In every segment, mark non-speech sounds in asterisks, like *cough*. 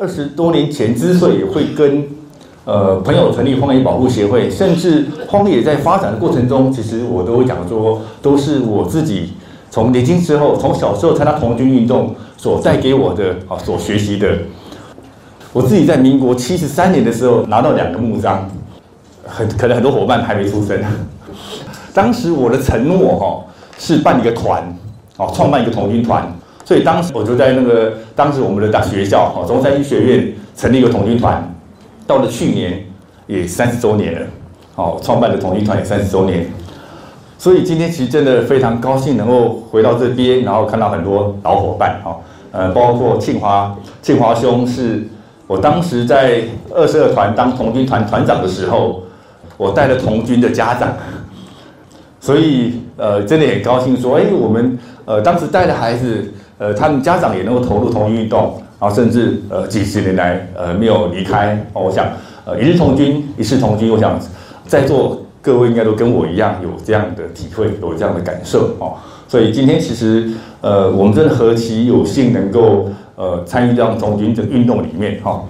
二十多年前之所以会跟呃朋友成立荒野保护协会，甚至荒野在发展的过程中，其实我都会讲说，都是我自己从年轻时候，从小时候参加童军运动所带给我的啊，所学习的。我自己在民国七十三年的时候拿到两个木章，很可能很多伙伴还没出生。当时我的承诺哈是办一个团，哦，创办一个童军团。所以当时我就在那个当时我们的大学校哦，中山医学院成立一个童军团。到了去年也三十周年了，哦，创办的童军团也三十周年。所以今天其实真的非常高兴能够回到这边，然后看到很多老伙伴哈，呃，包括庆华，庆华兄是。我当时在二十二团当童军团团长的时候，我带了童军的家长，所以呃，真的很高兴说，哎，我们呃当时带的孩子，呃，他们家长也能够投入同军运动，然后甚至呃几十年来呃没有离开。我想呃一日同军一世同军，我想在座各位应该都跟我一样有这样的体会，有这样的感受哦。所以今天其实呃我们真的何其有幸能够。呃，参与这样童军的运动里面哈，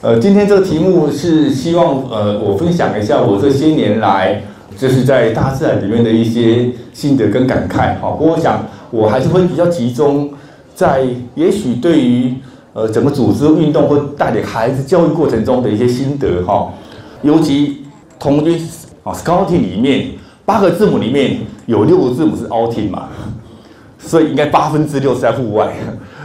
呃，今天这个题目是希望呃，我分享一下我这些年来就是在大自然里面的一些心得跟感慨哈。不过我想我还是会比较集中在也许对于呃整个组织运动或带领孩子教育过程中的一些心得哈。尤其童军啊，Scouting 里面八个字母里面有六个字母是 Outing 嘛，所以应该八分之六是在户外，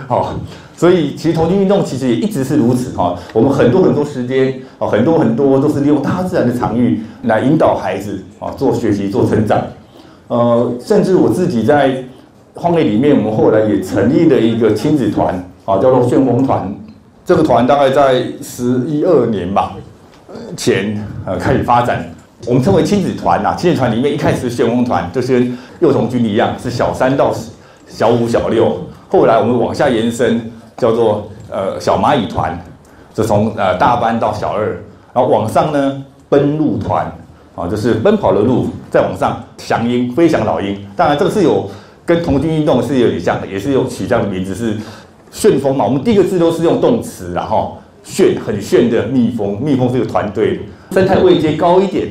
好。所以，其实童军运动其实也一直是如此哈。我们很多很多时间啊，很多很多都是利用大自然的场域来引导孩子啊做学习、做成长。呃，甚至我自己在荒野里面，我们后来也成立了一个亲子团啊，叫做旋风团。这个团大概在十一二年吧前呃开始发展。我们称为亲子团呐。亲子团里面一开始旋风团就是跟幼童军一样，是小三到小五、小六。后来我们往下延伸。叫做呃小蚂蚁团，就从呃大班到小二，然后往上呢奔鹿团，啊就是奔跑的鹿，再往上翔鹰飞翔老鹰，当然这个是有跟童军运动是有点像的，也是有取这样的名字是旋风嘛。我们第一个字都是用动词，然后旋很旋的蜜蜂，蜜蜂是个团队，生态位阶高一点，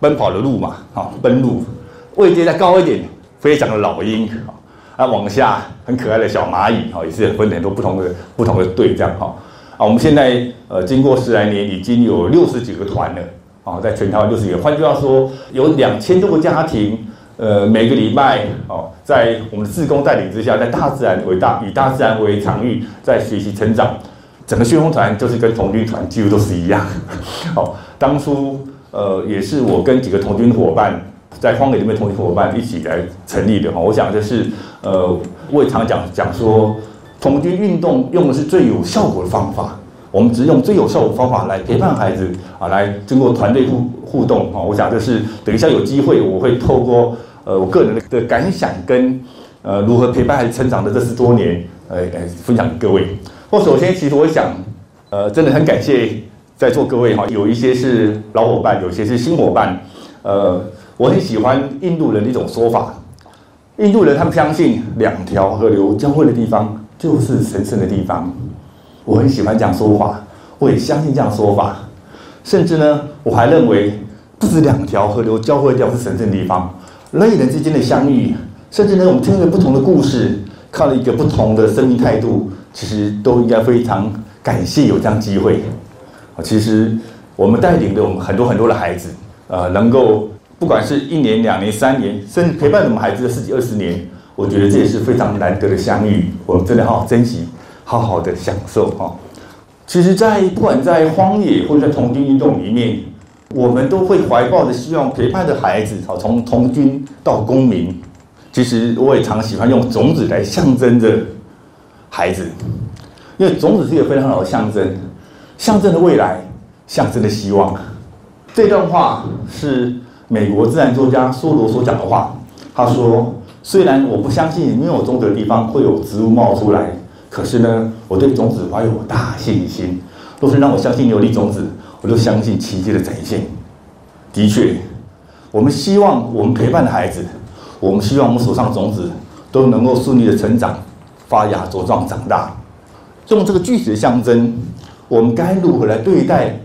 奔跑的路嘛，好奔路，位阶再高一点，飞翔的老鹰。啊，往下很可爱的小蚂蚁，哈，也是分很多不同的不同的队这样，哈。啊，我们现在呃，经过十来年，已经有六十几个团了，啊，在全台湾六十几个。换句话说，有两千多个家庭，呃，每个礼拜，哦，在我们的自工带领之下，在大自然为大，以大自然为场域，在学习成长。整个旋风团就是跟童军团几乎都是一样。哦，当初呃，也是我跟几个童军伙伴。在荒野里面，同学伙伴一起来成立的哈，我想就是，呃，我也常讲讲说，童军运动用的是最有效果的方法，我们只用最有效果的方法来陪伴孩子啊，来经过团队互互动哈，我想这是等一下有机会我会透过呃我个人的感想跟呃如何陪伴孩子成长的这十多年，呃呃分享给各位。或首先，其实我想，呃，真的很感谢在座各位哈，有一些是老伙伴，有些是新伙伴，呃。我很喜欢印度人的一种说法，印度人他们相信两条河流交汇的地方就是神圣的地方。我很喜欢这样说法，我也相信这样说法。甚至呢，我还认为是两条河流交汇掉是神圣的地方，人与人之间的相遇，甚至呢，我们听了不同的故事，看了一个不同的生命态度，其实都应该非常感谢有这样机会。啊，其实我们带领的我们很多很多的孩子，呃，能够。不管是一年、两年、三年，甚至陪伴我们孩子的十几二十年，我觉得这也是非常难得的相遇。我们真的好好珍惜，好好的享受哈。其实，在不管在荒野或者在童军运动里面，我们都会怀抱着希望陪伴着孩子，好从童军到公民。其实我也常喜欢用种子来象征着孩子，因为种子是一个非常好的象征，象征着未来，象征着希望。这段话是。美国自然作家梭罗所讲的话，他说：“虽然我不相信没有种子的地方会有植物冒出来，可是呢，我对种子怀有大信心。若是让我相信有粒种子，我就相信奇迹的展现。的确，我们希望我们陪伴的孩子，我们希望我们手上的种子都能够顺利的成长、发芽、茁壮、长大。用这个具体的象征，我们该如何来对待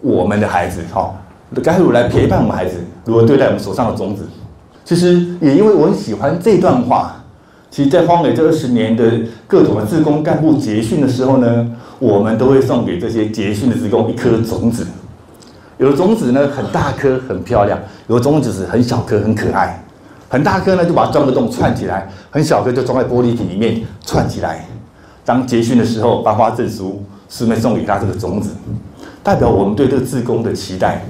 我们的孩子？哈，该如何来陪伴我们孩子？如何对待我们手上的种子？其实也因为我很喜欢这段话。其实，在荒野这二十年的各种的自工干部结训的时候呢，我们都会送给这些结训的职工一颗种子。有的种子呢很大颗很漂亮，有的种子是很小颗很可爱。很大颗呢就把它钻个洞串起来，很小颗就装在玻璃瓶里面串起来。当结训的时候颁发证书，师妹送给他这个种子，代表我们对这个职工的期待，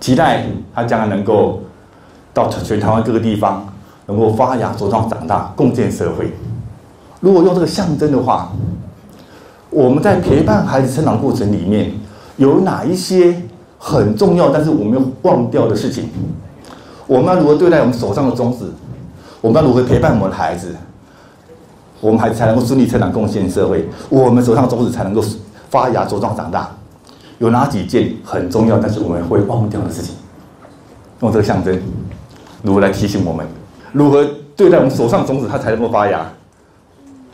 期待他将来能够到全台湾各个地方能够发芽茁壮长大，共建社会。如果用这个象征的话，我们在陪伴孩子成长过程里面有哪一些？很重要，但是我们忘掉的事情。我们要如何对待我们手上的种子？我们要如何陪伴我们的孩子？我们孩子才能够顺利成长，贡献社会？我们手上的种子才能够发芽、茁壮、长大？有哪几件很重要，但是我们会忘掉的事情？用这个象征，如何来提醒我们？如何对待我们手上的种子，它才能够发芽？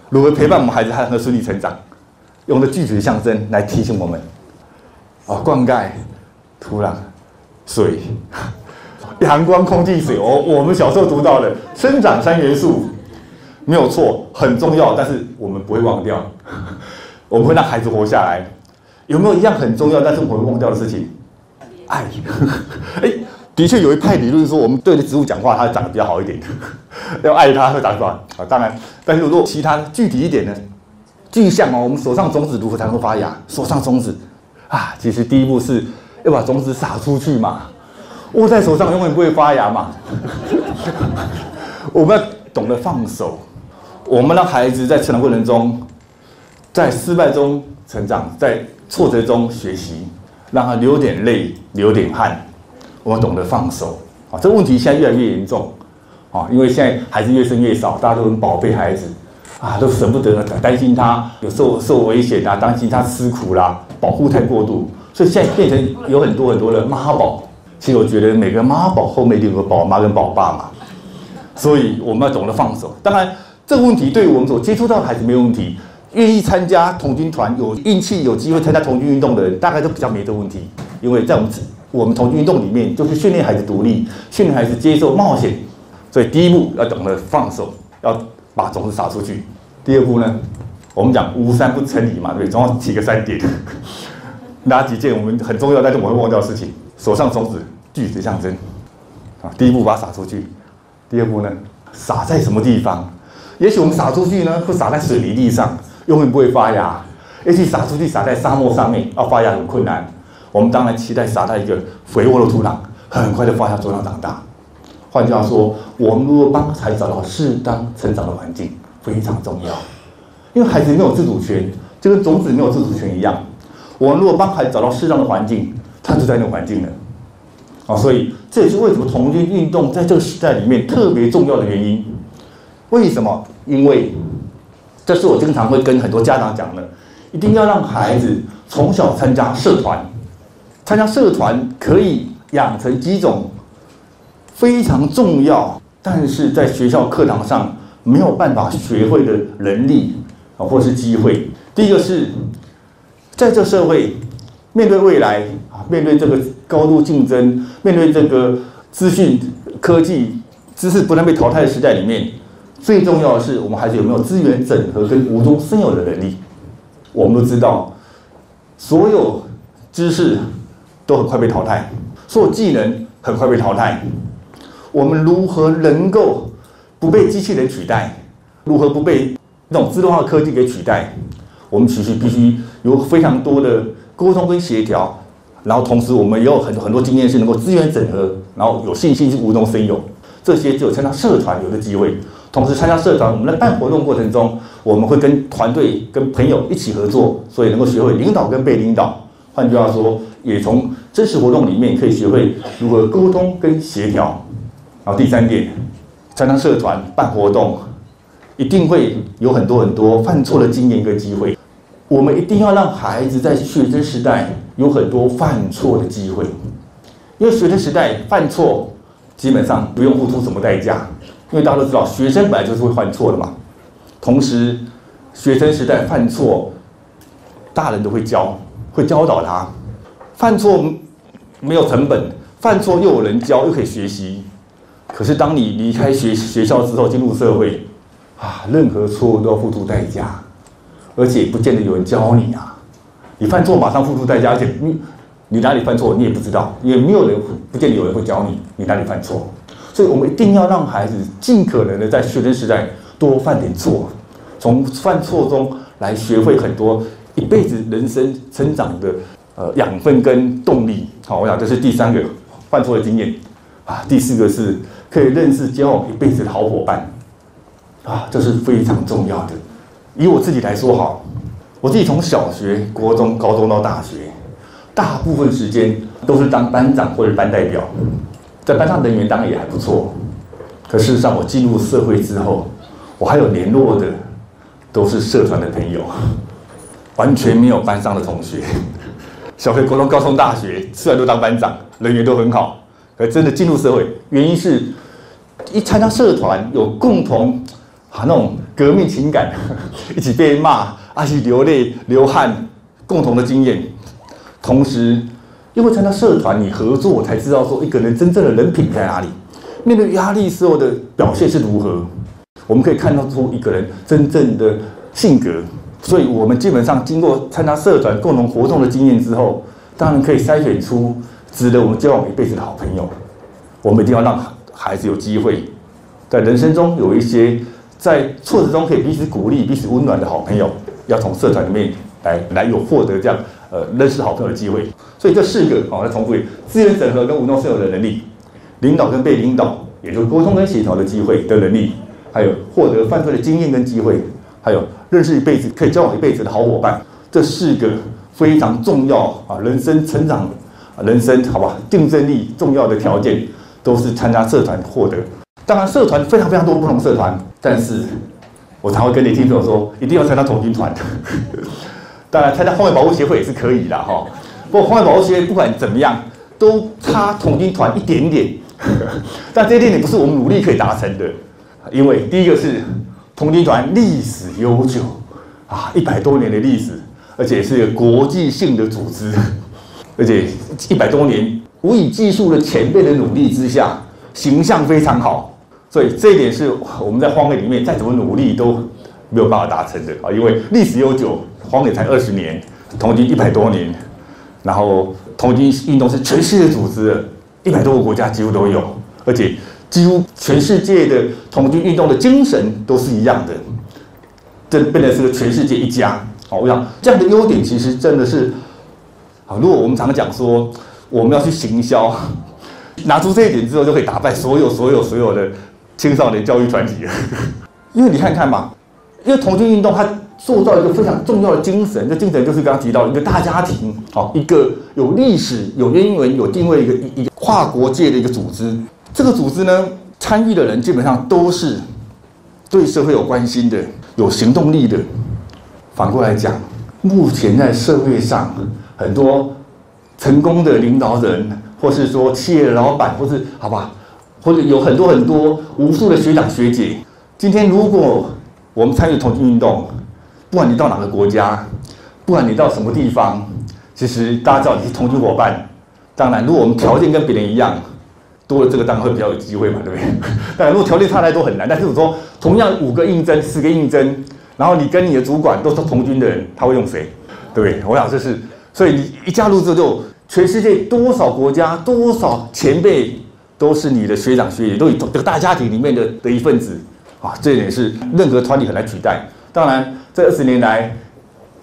如何陪伴我们孩子，他能顺利成长？用的具体的象征来提醒我们。啊，灌溉。土壤、水、*laughs* 阳光、空气、水，哦，我们小时候读到的生长三元素没有错，很重要，但是我们不会忘掉，*laughs* 我们会让孩子活下来。有没有一样很重要，但是我们会忘掉的事情？爱。*laughs* 哎，的确有一派理论说，我们对着植物讲话，它长得比较好一点，要爱它会长出来。啊，当然，但是如果其他具体一点呢？具象哦，我们手上种子如何才能够发芽？手上种子啊，其实第一步是。要把种子撒出去嘛，握在手上永远不会发芽嘛。*laughs* 我们要懂得放手，我们让孩子在成长过程中，在失败中成长，在挫折中学习，让他流点泪，流点汗。我们懂得放手啊，这问题现在越来越严重啊，因为现在孩子越生越少，大家都很宝贝孩子啊，都舍不得，担心他有受受危险啊，担心他吃苦啦，保护太过度。所以现在变成有很多很多的妈宝，其实我觉得每个妈宝后面都有个宝妈跟宝爸嘛，所以我们要懂得放手。当然，这个问题对我们所接触到的孩子没有问题，愿意参加童军团、有运气有机会参加童军运动的人，大概都比较没这个问题。因为在我们我们童军运动里面，就是训练孩子独立，训练孩子接受冒险。所以第一步要懂得放手，要把种子撒出去。第二步呢，我们讲无三不成理嘛，对不对，总要提个三点。*laughs* 哪几件我们很重要，但是我会忘掉的事情？手上种子具体象征啊，第一步把它撒出去，第二步呢，撒在什么地方？也许我们撒出去呢，会撒在水泥地上，永远不会发芽；也许撒出去撒在沙漠上面，要发芽很困难。我们当然期待撒在一个肥沃的土壤，很快的发芽、茁壮、长大。换句话说，我们如果帮孩子找到适当成长的环境，非常重要。因为孩子没有自主权，就跟种子没有自主权一样。我们如果帮孩子找到适当的环境，他就在那个环境了。啊，所以这也是为什么童军运动在这个时代里面特别重要的原因。为什么？因为这是我经常会跟很多家长讲的，一定要让孩子从小参加社团，参加社团可以养成几种非常重要，但是在学校课堂上没有办法学会的能力啊，或是机会。第一个是。在这社会，面对未来啊，面对这个高度竞争，面对这个资讯科技知识不能被淘汰的时代里面，最重要的是我们孩子有没有资源整合跟无中生有的能力。我们都知道，所有知识都很快被淘汰，所有技能很快被淘汰。我们如何能够不被机器人取代？如何不被那种自动化科技给取代？我们其实必须有非常多的沟通跟协调，然后同时我们也有很多很多经验是能够资源整合，然后有信心是无中生有。这些只有参加社团有的机会。同时参加社团，我们在办活动过程中，我们会跟团队、跟朋友一起合作，所以能够学会领导跟被领导。换句话说，也从真实活动里面可以学会如何沟通跟协调。然后第三点，参加社团办活动。一定会有很多很多犯错的经验跟机会，我们一定要让孩子在学生时代有很多犯错的机会，因为学生时代犯错基本上不用付出什么代价，因为大家都知道学生本来就是会犯错的嘛。同时，学生时代犯错，大人都会教，会教导他，犯错没有成本，犯错又有人教，又可以学习。可是当你离开学学校之后，进入社会，啊，任何错误都要付出代价，而且不见得有人教你啊。你犯错马上付出代价，而且你你哪里犯错你也不知道，也没有人不见得有人会教你你哪里犯错。所以我们一定要让孩子尽可能的在学生时代多犯点错，从犯错中来学会很多一辈子人生成长的呃养分跟动力。好，我想这是第三个犯错的经验啊。第四个是可以认识交往一辈子的好伙伴啊，这是非常重要的。以我自己来说，哈。我自己从小学、国中、高中到大学，大部分时间都是当班长或者班代表，在班上人缘当然也还不错。可事实上，我进入社会之后，我还有联络的都是社团的朋友，完全没有班上的同学。小学、国中、高中、大学虽然都当班长，人缘都很好，而真的进入社会，原因是一参加社团有共同啊那种革命情感，*laughs* 一起被骂。而且流泪流汗，共同的经验，同时因为参加社团，你合作才知道说一个人真正的人品在哪里，面对压力时候的表现是如何，我们可以看到出一个人真正的性格。所以，我们基本上经过参加社团共同活动的经验之后，当然可以筛选出值得我们交往一辈子的好朋友。我们一定要让孩子有机会在人生中有一些在挫折中可以彼此鼓励、彼此温暖的好朋友。要从社团里面来来有获得这样呃认识好朋友的机会，所以这四个好来重复资源整合跟舞动社友的能力，领导跟被领导，也就是沟通跟协调的机会的能力，还有获得犯罪的经验跟机会，还有认识一辈子可以交往一辈子的好伙伴，这四个非常重要啊人生成长人生好吧竞争力重要的条件，都是参加社团获得。当然社团非常非常多不同社团，但是。我常会跟年轻朋友说，一定要参加童军团。*laughs* 当然，参加荒野保护协会也是可以的哈。不过，荒野保护协会不管怎么样，都差童军团一点点。*laughs* 但这一点点不是我们努力可以达成的，因为第一个是童军团历史悠久啊，一百多年的历史，而且是国际性的组织，而且一百多年无以计数的前辈的努力之下，形象非常好。所以这一点是我们在荒野里面再怎么努力都没有办法达成的啊！因为历史悠久，荒野才二十年，童军一百多年，然后童军运动是全世界组织的，一百多个国家几乎都有，而且几乎全世界的童军运动的精神都是一样的，这变得是个全世界一家。好，我想这样的优点其实真的是啊，如果我们常讲说我们要去行销，*laughs* 拿出这一点之后，就可以打败所有所有所有的。青少年教育团体，*laughs* 因为你看看嘛，因为童军运动它塑造一个非常重要的精神，这精神就是刚刚提到一个大家庭，好，一个有历史、有渊源、有定位一个一个跨国界的一个组织。这个组织呢，参与的人基本上都是对社会有关心的、有行动力的。反过来讲，目前在社会上很多成功的领导人，或是说企业的老板，或是好吧。或者有很多很多无数的学长学姐，今天如果我们参与同军运动，不管你到哪个国家，不管你到什么地方，其实大家知道你是同军伙伴。当然，如果我们条件跟别人一样，多了这个当然会比较有机会嘛，对不对？*laughs* 当然，如果条件差太多很难。但是我说，同样五个应征，十个应征，然后你跟你的主管都是同军的人，他会用谁？对不对？我想这是，所以你一加入之后，全世界多少国家，多少前辈。都是你的学长学姐，都这个大家庭里面的的一份子啊，这一点是任何团体很难取代。当然，这二十年来，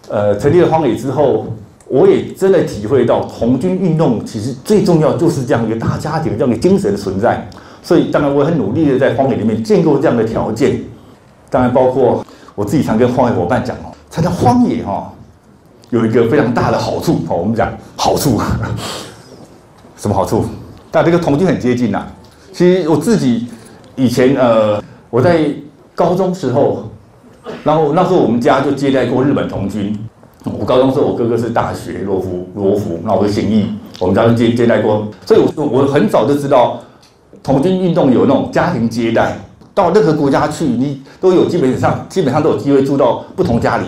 呃，成立了荒野之后，我也真的体会到红军运动其实最重要就是这样一个大家庭这样的精神的存在。所以，当然我很努力的在荒野里面建构这样的条件。当然，包括我自己常跟荒野伙伴讲哦，参加荒野哈，有一个非常大的好处哦，我们讲好处，*laughs* 什么好处？但这个同军很接近呐。其实我自己以前呃，我在高中时候，然后那时候我们家就接待过日本童军。我高中时候我哥哥是大学罗浮罗浮，那我是行义，我们家就接接待过。所以，我我很早就知道童军运动有那种家庭接待，到任何国家去，你都有基本上基本上都有机会住到不同家里。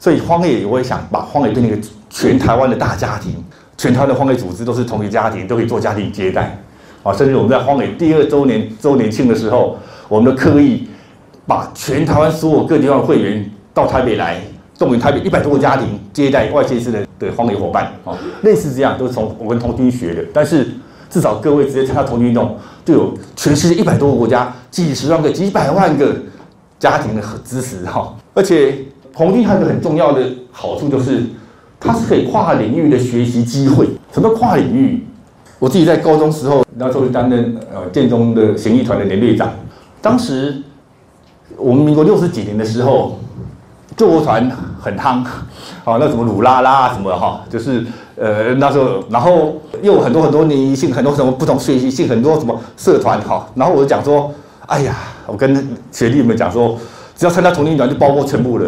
所以荒野我也想把荒野变成一个全台湾的大家庭，全台湾的荒野组织都是同一家庭，都可以做家庭接待，啊，甚至我们在荒野第二周年周年庆的时候，我们都刻意把全台湾所有各地方的会员到台北来，动员台北一百多个家庭接待外县市的的荒野伙伴，啊，类似这样都是从我跟童军学的，但是至少各位直接参加童军运动，就有全世界一百多个国家几十万个、几百万个家庭的支持哈，而且。红军还有一个很重要的好处，就是它是可以跨领域的学习机会。什么跨领域？我自己在高中时候，那时候担任呃建中的行艺团的连队长。当时我们民国六十几年的时候，救国团很夯，啊，那什么鲁拉拉什么哈，就是呃那时候，然后又很多很多联谊性，很多什么不同学习性，很多什么社团哈。然后我就讲说，哎呀，我跟学弟们讲说。只要参加同龄团，就包括全部的，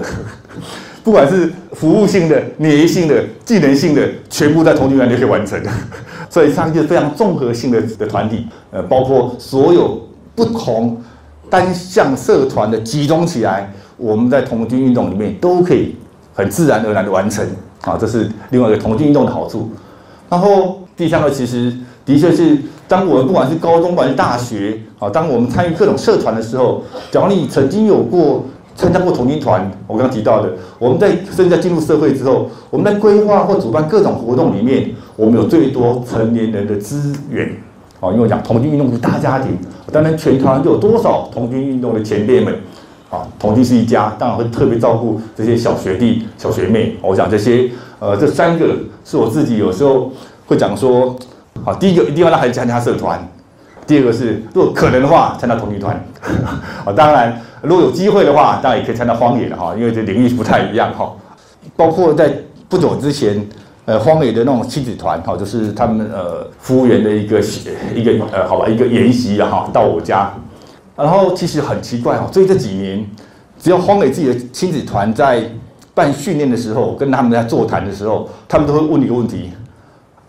*laughs* 不管是服务性的、免疫性的、技能性的，全部在同龄团就可以完成。*laughs* 所以，它是一个非常综合性的的团体，呃，包括所有不同单项社团的集中起来，我们在同军运动里面都可以很自然而然的完成。啊，这是另外一个同军运动的好处。然后第三个，其实的确是。当我们不管是高中还是大学，啊，当我们参与各种社团的时候，假如你曾经有过参加过童军团，我刚刚提到的，我们在甚至在进入社会之后，我们在规划或主办各种活动里面，我们有最多成年人的资源，啊，因为讲童军运动是大家庭，当然全团就有多少童军运动的前辈们，啊，童军是一家，当然会特别照顾这些小学弟、小学妹。我想这些，呃，这三个是我自己有时候会讲说。好，第一个一定要让孩子参加社团，第二个是如果可能的话参加童军团，*laughs* 啊，当然如果有机会的话，当然也可以参加荒野的哈，因为这领域不太一样哈。包括在不久之前，呃，荒野的那种亲子团哈，就是他们呃服务员的一个一个呃好吧一个研习哈，到我家，然后其实很奇怪哈，所以这几年只要荒野自己的亲子团在办训练的时候，跟他们在座谈的时候，他们都会问一个问题。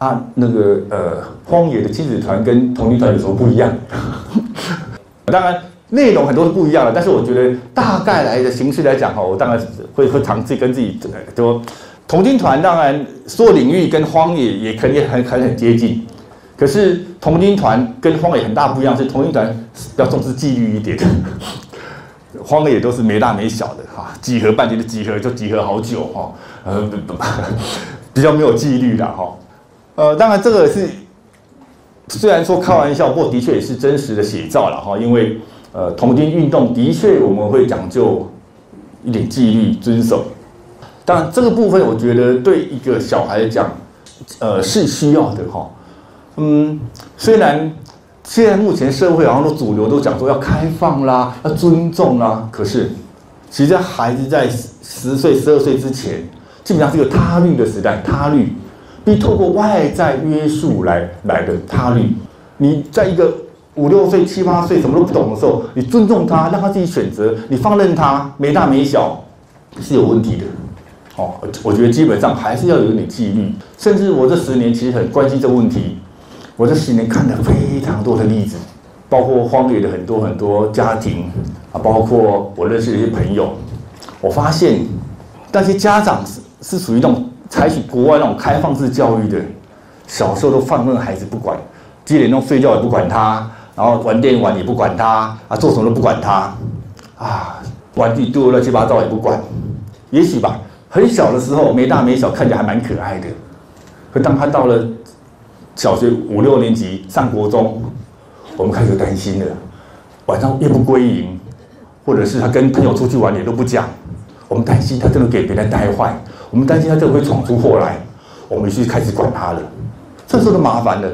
啊，那个呃，荒野的亲子团跟童军团有什么不一样？*laughs* 当然内容很多是不一样的，但是我觉得大概来的形式来讲哈，我当然会会尝试跟自己说，童军团当然所有领域跟荒野也肯定很很很接近，可是童军团跟荒野很大不一样，是童军团要重视纪律一点，荒野都是没大没小的哈，集合半天的集合就集合好久哈，呃，*laughs* 比较没有纪律的哈。呃，当然这个是虽然说开玩笑，不过的确也是真实的写照了哈。因为呃，童军运动的确我们会讲究一点纪律遵守。当然这个部分我觉得对一个小孩讲，呃是需要的哈。嗯，虽然现在目前社会好像都主流都讲说要开放啦，要尊重啦，可是其实孩子在十岁、十二岁之前，基本上是个他律的时代，他律。必透过外在约束来来的他律，你在一个五六岁、七八岁什么都不懂的时候，你尊重他，让他自己选择，你放任他没大没小是有问题的。哦，我觉得基本上还是要有点纪律。甚至我这十年其实很关心这个问题，我这十年看了非常多的例子，包括荒野的很多很多家庭啊，包括我认识的一些朋友，我发现那些家长是是属于那种。采取国外那种开放式教育的，小时候都放任孩子不管，几点钟睡觉也不管他，然后玩电玩也不管他，啊，做什么都不管他，啊，玩具丢乱七八糟也不管。也许吧，很小的时候没大没小，看起来还蛮可爱的。可当他到了小学五六年级上国中，我们开始担心了，晚上夜不归营，或者是他跟朋友出去玩也都不讲，我们担心他真的给别人带坏。我们担心他这会闯出祸来，我们就开始管他了。这时候就麻烦了。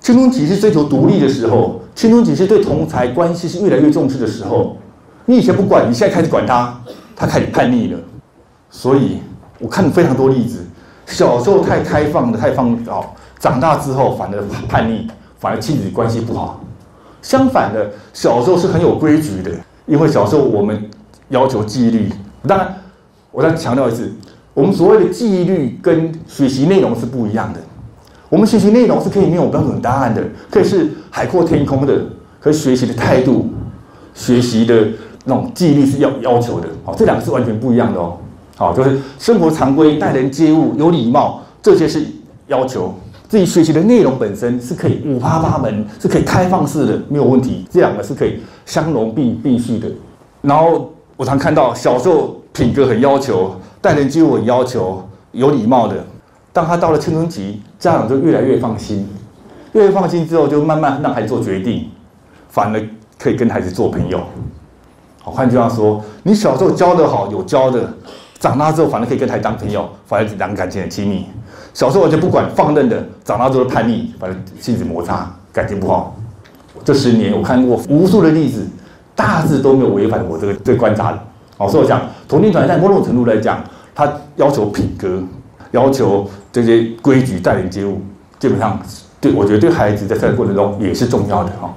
青春期是追求独立的时候，青春期是对同才关系是越来越重视的时候。你以前不管，你现在开始管他，他开始叛逆了。所以我看了非常多例子，小时候太开放的、太放哦，长大之后反而叛逆，反而亲子关系不好。相反的，小时候是很有规矩的，因为小时候我们要求纪律。当然，我再强调一次。我们所谓的纪律跟学习内容是不一样的。我们学习内容是可以没有标准答案的，可以是海阔天空的。可学习的态度、学习的那种纪律是要要求的。好，这两个是完全不一样的哦。好，就是生活常规、待人接物有礼貌，这些是要求。自己学习的内容本身是可以五花八门，是可以开放式的，没有问题。这两个是可以相容并并蓄的。然后我常看到小时候品格很要求，待人接物很要求，有礼貌的。当他到了青春期，家长就越来越放心，越来越放心之后，就慢慢让孩子做决定，反而可以跟孩子做朋友。好，换句话说，你小时候教的好，有教的，长大之后反而可以跟孩子当朋友，反而两个感情很亲密。小时候完全不管放任的，长大之后叛逆，反正亲子摩擦，感情不好。这十年我看过无数的例子，大致都没有违反我这个这个观察的。好，所以我讲同龄团在某种程度来讲，他要求品格，要求这些规矩待人接物，基本上对我觉得对孩子在这个过程中也是重要的哈。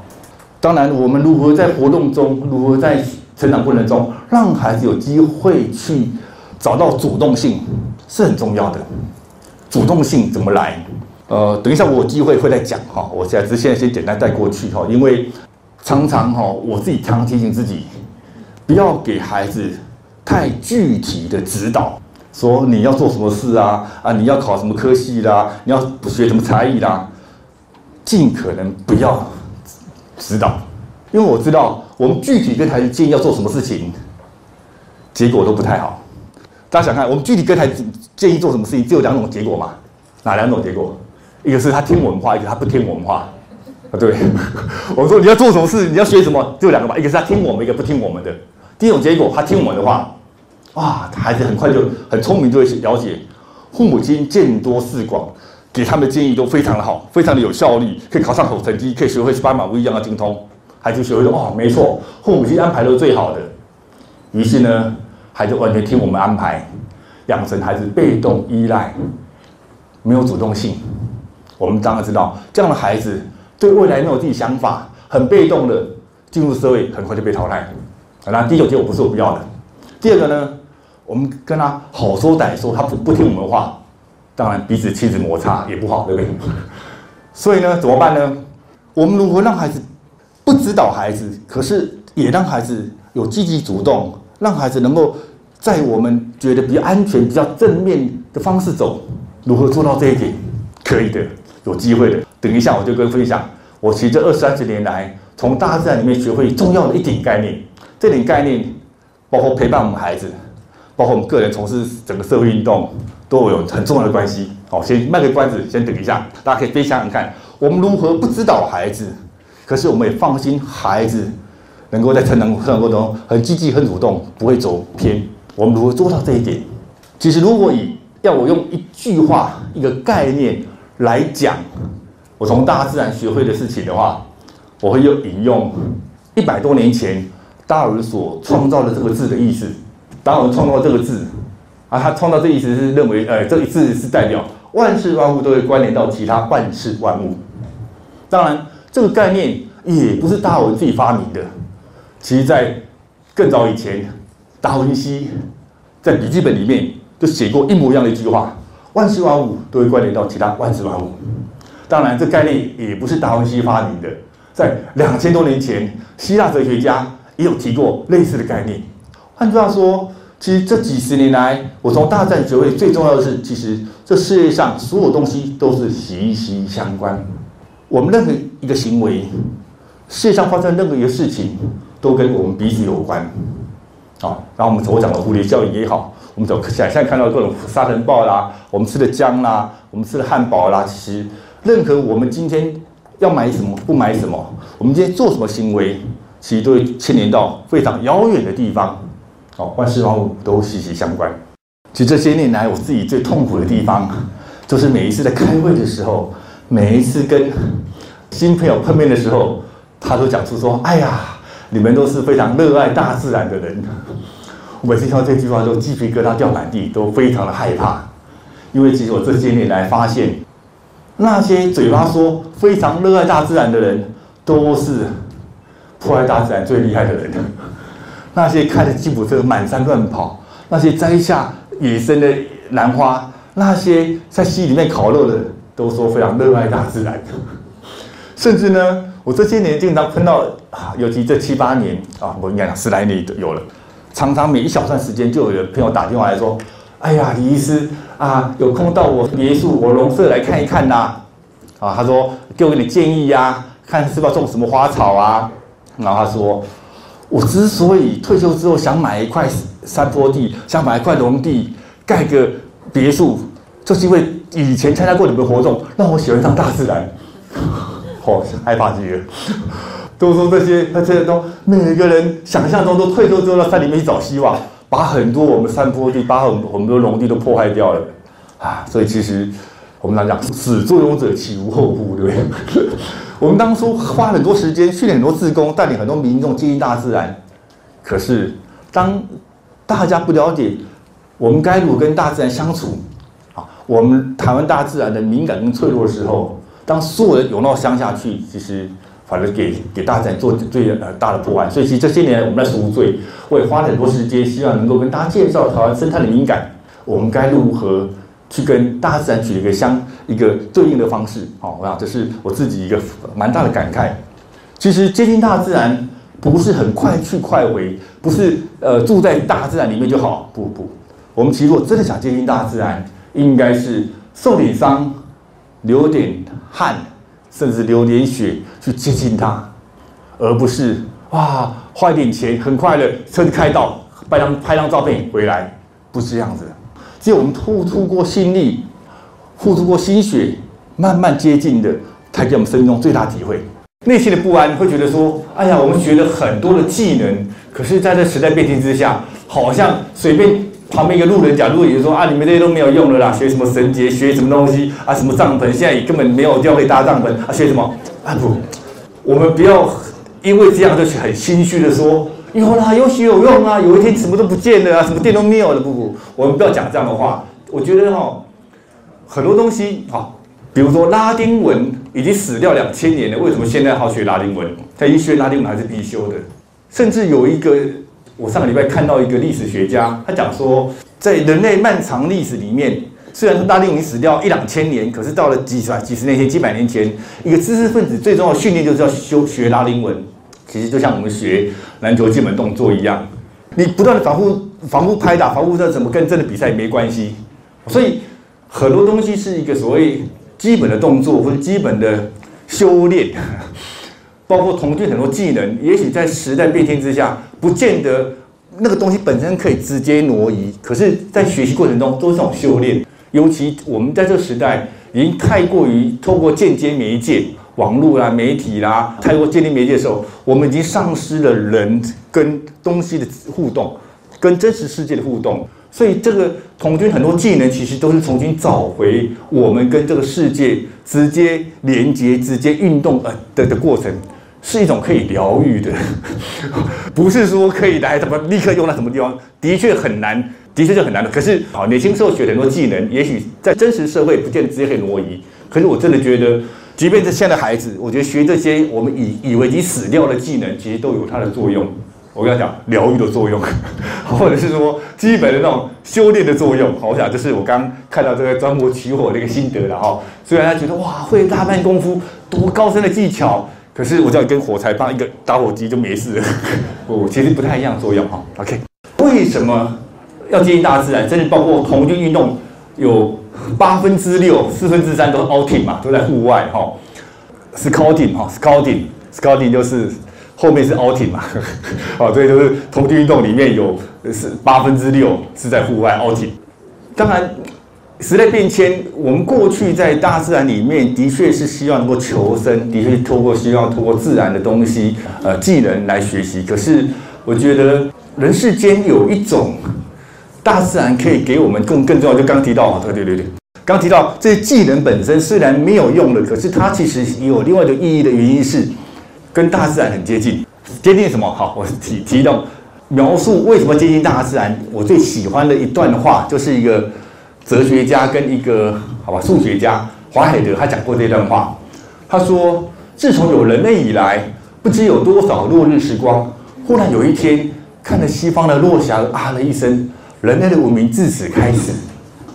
当然，我们如何在活动中，如何在成长过程中，让孩子有机会去找到主动性，是很重要的。主动性怎么来？呃，等一下我有机会会再讲哈。我现在只现在先简单带过去哈，因为常常哈，我自己常常提醒自己，不要给孩子太具体的指导，说你要做什么事啊啊，你要考什么科系啦，你要学什么才艺啦，尽可能不要指导，因为我知道我们具体跟孩子建议要做什么事情，结果都不太好。大家想看，我们具体跟孩子建议做什么事情，只有两种结果嘛？哪两种结果？一个是他听我们话，一个他不听我们话。啊，对，*laughs* 我说你要做什么事，你要学什么，只有两个嘛？一个是他听我们，一个不听我们的。第一种结果，他听我们的话，哇，孩子很快就很聪明，就会了解父母亲见多识广，给他们的建议都非常的好，非常的有效率，可以考上好成绩，可以学会斑马不一样的精通。孩子学会说，哦，没错，父母亲安排都是最好的。于是呢？孩子完全听我们安排，养成孩子被动依赖，没有主动性。我们当然知道，这样的孩子对未来没有自己想法，很被动的进入社会，很快就被淘汰。那第一种结果不是我不要的。第二个呢，我们跟他好说歹说，他不不听我们的话，当然彼此亲子摩擦也不好，对不对？*laughs* 所以呢，怎么办呢？我们如何让孩子不指导孩子，可是也让孩子有积极主动？让孩子能够在我们觉得比较安全、比较正面的方式走，如何做到这一点？可以的，有机会的。等一下我就跟分享，我其实这二三十年来，从大自然里面学会重要的一点概念。这点概念包括陪伴我们孩子，包括我们个人从事整个社会运动，都有很重要的关系。好，先卖个关子，先等一下，大家可以飞想想看，我们如何不指导孩子，可是我们也放心孩子。能够在成长成长过程中很积极、很主动，不会走偏。我们如何做到这一点？其实，如果以要我用一句话、一个概念来讲，我从大自然学会的事情的话，我会用引用一百多年前达尔所创造的这个字的意思。达尔文创造这个字啊，他创造这意思是认为，呃，这一字是代表万事万物都会关联到其他万事万物。当然，这个概念也不是达尔文自己发明的。其实，在更早以前，达文西在笔记本里面就写过一模一样的一句话：万事万物都会关联到其他万事万物。当然，这概念也不是达文西发明的，在两千多年前，希腊哲学家也有提过类似的概念。换句话说，其实这几十年来，我从大战学会最重要的是，其实这世界上所有东西都是息息相关。我们任何一个行为，世界上发生任何一个事情。都跟我们彼此有关，啊，然后我们所讲的蝴蝶效应也好，我们所想象看到各种沙尘暴啦，我们吃的姜啦，我们吃的汉堡啦，其实任何我们今天要买什么，不买什么，我们今天做什么行为，其实都会牵连到非常遥远的地方，哦，万事万物都息息相关。其实这些年来，我自己最痛苦的地方，就是每一次在开会的时候，每一次跟新朋友碰面的时候，他都讲出说，哎呀。你们都是非常热爱大自然的人，我每次听到这句话都鸡皮疙瘩掉满地，都非常的害怕。因为其实我这些年来发现，那些嘴巴说非常热爱大自然的人，都是破坏大自然最厉害的人。那些开着吉普车满山乱跑，那些摘下野生的兰花，那些在溪里面烤肉的，都说非常热爱大自然。*laughs* 甚至呢。我这些年经常碰到，尤其这七八年啊，我应该讲十来年都有了，常常每一小段时间就有人朋友打电话来说：“哎呀，李医师啊，有空到我别墅、我农舍来看一看呐。啊，他说给我点建议呀，看是不是要种什么花草啊。然后他说，我之所以退休之后想买一块山坡地，想买一块农地，盖个别墅，就是因为以前参加过你们的活动，让我喜欢上大自然。哦，害怕极了。都说这些，那这些都每一个人想象中都退休之后到山里面去找希望，把很多我们山坡地，把很很多农地都破坏掉了啊！所以其实我们来讲，始作俑者岂无后乎？对不对？我们当初花很多时间训练很多志工，带领很多民众接近大自然。可是当大家不了解我们该如何跟大自然相处啊，我们台湾大自然的敏感跟脆弱的时候，当所有人涌到乡下去，其实。反而给给大自然做最呃大的破坏，所以其实这些年我们在赎罪，我也花了很多时间，希望能够跟大家介绍台湾生态的敏感，我们该如何去跟大自然取一个相一个对应的方式。好，我想这是我自己一个蛮大的感慨。其实接近大自然不是很快去快回，不是呃住在大自然里面就好，不不，我们其实如果真的想接近大自然，应该是受点伤，流点汗。甚至流点血去接近它，而不是哇花一点钱很快的车子开到拍张拍张照片回来，不是这样子。只有我们付出过心力、付出过心血，慢慢接近的，才给我们生命中最大体会。内心的不安会觉得说：哎呀，我们学了很多的技能，可是在这时代变迁之下，好像随便。旁边一个路人甲，路人就说啊，你们这些都没有用了啦，学什么绳结，学什么东西啊，什么帐篷，现在也根本没有地方可以搭帐篷啊，学什么啊不，我们不要因为这样就很心虚的说有啦，有学有用啊，有一天什么都不见了啊，什么电都没有了，不不，我们不要讲这样的话。我觉得哈，很多东西哈，比如说拉丁文已经死掉两千年了，为什么现在好学拉丁文？在医学拉丁文还是必修的，甚至有一个。我上个礼拜看到一个历史学家，他讲说，在人类漫长历史里面，虽然拉丁文死掉一两千年，可是到了几十、几十年前、几百年前，一个知识分子最重要的训练就是要修学拉丁文。其实就像我们学篮球基本动作一样，你不断的反复、反复拍打、反复这怎么跟真的比赛没关系。所以很多东西是一个所谓基本的动作或者基本的修炼。包括同军很多技能，也许在时代变迁之下，不见得那个东西本身可以直接挪移。可是，在学习过程中都是这种修炼。尤其我们在这个时代，已经太过于透过间接媒介、网络啦、媒体啦，太过建立媒介的时候，我们已经丧失了人跟东西的互动，跟真实世界的互动。所以，这个童军很多技能，其实都是重新找回我们跟这个世界直接连接、直接运动呃的的过程。是一种可以疗愈的，*laughs* 不是说可以来怎么立刻用在什么地方，的确很难，的确就很难的。可是，好年轻时候学很多技能，也许在真实社会不见得直接可以挪移。可是我真的觉得，即便是现在孩子，我觉得学这些我们以以为已经死掉的技能，其实都有它的作用。我跟他讲，疗愈的作用，*laughs* 或者是说基本的那种修炼的作用。好，我想这是我刚看到这个钻木取火的一个心得了哈。虽然他觉得哇，会大半功夫，多高深的技巧。可是我只要一根火柴棒，一个打火机就没事了。*laughs* 不，其实不太一样作用哈。OK，为什么要接近大自然？甚至包括红军运动，有八分之六、四分之三都是 outing 嘛，都在户外哈。Scouting 哈，Scouting，Scouting 就是后面是 outing 嘛。哦，所以就是童军运动里面有是八分之六是在户外 outing。当然。时代变迁，我们过去在大自然里面的确是希望能够求生，的确透过希望透过自然的东西，呃，技能来学习。可是我觉得人世间有一种大自然可以给我们更更重要，就刚提到啊，对对对对，刚提到这些技能本身虽然没有用的，可是它其实有另外的意义的原因是跟大自然很接近。接近什么？好，我提提到描述为什么接近大自然。我最喜欢的一段话就是一个。哲学家跟一个好吧数学家华海德，他讲过这段话。他说：“自从有人类以来，不知有多少落日时光。忽然有一天，看着西方的落霞，啊了一声，人类的文明自此开始。”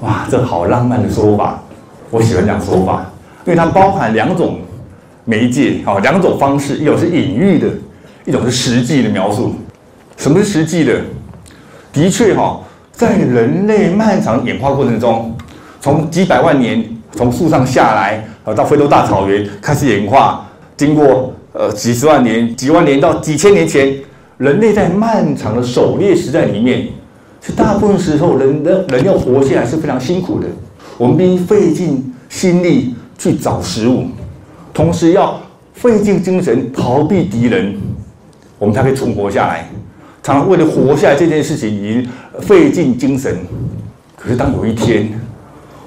哇，这好浪漫的说法！我喜欢这样说法，因为它包含两种媒介，好两种方式，一种是隐喻的，一种是实际的描述。什么是实际的？的确哈。在人类漫长演化过程中，从几百万年从树上下来，呃，到非洲大草原开始演化，经过呃几十万年、几万年到几千年前，人类在漫长的狩猎时代里面，是大部分时候人的人要活下来是非常辛苦的，我们必须费尽心力去找食物，同时要费尽精神逃避敌人，我们才可以存活下来。常常为了活下来这件事情，已经费尽精神。可是当有一天，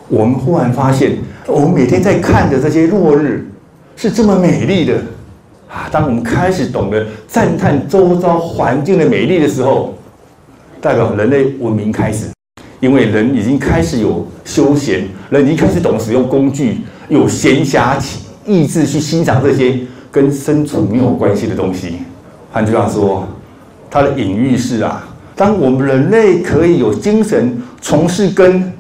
我们忽然发现，我们每天在看的这些落日是这么美丽的啊！当我们开始懂得赞叹周遭环境的美丽的时候，代表人类文明开始，因为人已经开始有休闲，人已经开始懂使用工具，有闲暇意志去欣赏这些跟生存没有关系的东西。换句话说。它的隐喻是啊，当我们人类可以有精神从事跟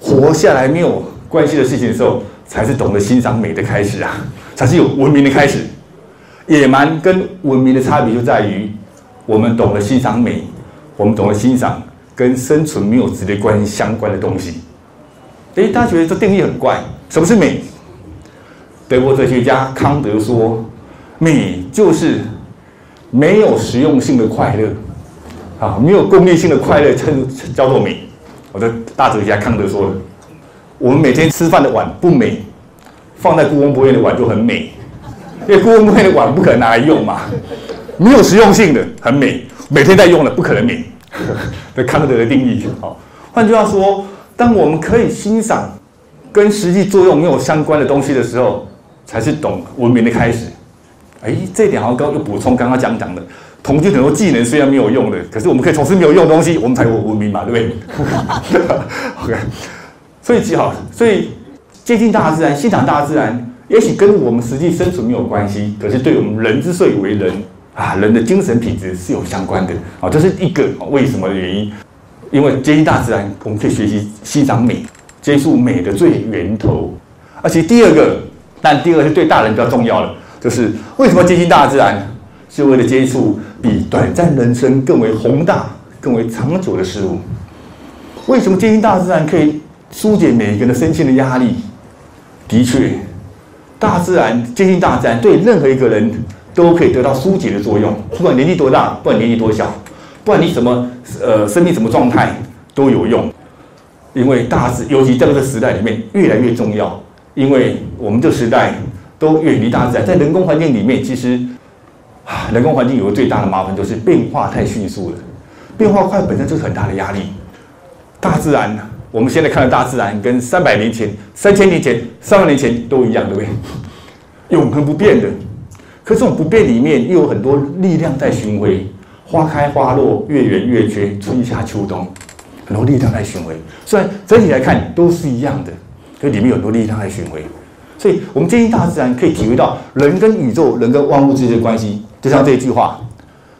活下来没有关系的事情的时候，才是懂得欣赏美的开始啊，才是有文明的开始。野蛮跟文明的差别就在于，我们懂得欣赏美，我们懂得欣赏跟生存没有直接关系相关的东西。诶，大家觉得这定义很怪，什么是美？德国哲学家康德说，美就是。没有实用性的快乐，啊，没有功利性的快乐称叫做美。我的大哲学家康德说的，我们每天吃饭的碗不美，放在故宫博物院的碗就很美，因为故宫博物院的碗不可能拿来用嘛，没有实用性的很美，每天在用的不可能美。*laughs* 这康德的定义。好，换句话说，当我们可以欣赏跟实际作用没有相关的东西的时候，才是懂文明的开始。哎，这点好像刚又补充刚刚讲讲的，统计很多技能虽然没有用的，可是我们可以从事没有用的东西，我们才有文明嘛，对不对？*laughs* OK，所以极好，所以接近大自然，欣赏大自然，也许跟我们实际生存没有关系，可是对我们人之所以为人啊，人的精神品质是有相关的啊，这是一个为什么的原因。因为接近大自然，我们可以学习欣赏美，接触美的最源头。而且第二个，但第二个是对大人比较重要的。就是为什么接近大自然，是为了接触比短暂人生更为宏大、更为长久的事物。为什么接近大自然可以疏解每一个人的身心的压力？的确，大自然接近大自然，对任何一个人都可以得到疏解的作用。不管年纪多大，不管年纪多小，不管你什么呃生命什么状态都有用。因为大自尤其在这个时代里面越来越重要，因为我们这时代。都远离大自然，在人工环境里面，其实啊，人工环境有个最大的麻烦，就是变化太迅速了，变化快本身就是很大的压力。大自然，我们现在看的大自然，跟三百年前、三千年前、三万年前都一样，对不对？永恒不变的。可这种不变里面，又有很多力量在巡回，花开花落，月圆月缺，春夏秋冬，很多力量在巡回。虽然整体来看都是一样的，可里面有很多力量在巡回。所以，我们接近大自然，可以体会到人跟宇宙、人跟万物之间的关系。就像这一句话，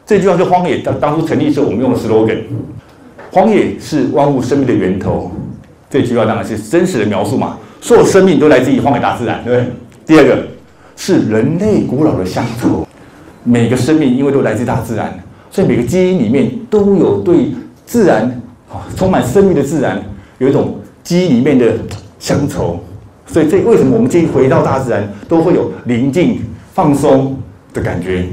这句话是荒野当当初成立时候我们用的 slogan：“ 荒野是万物生命的源头。”这句话当然是真实的描述嘛，所有生命都来自于荒野大自然，对不对？第二个是人类古老的乡愁，每个生命因为都来自大自然，所以每个基因里面都有对自然啊充满生命的自然有一种基因里面的乡愁。所以，这为什么我们建议回到大自然都会有宁静、放松的感觉？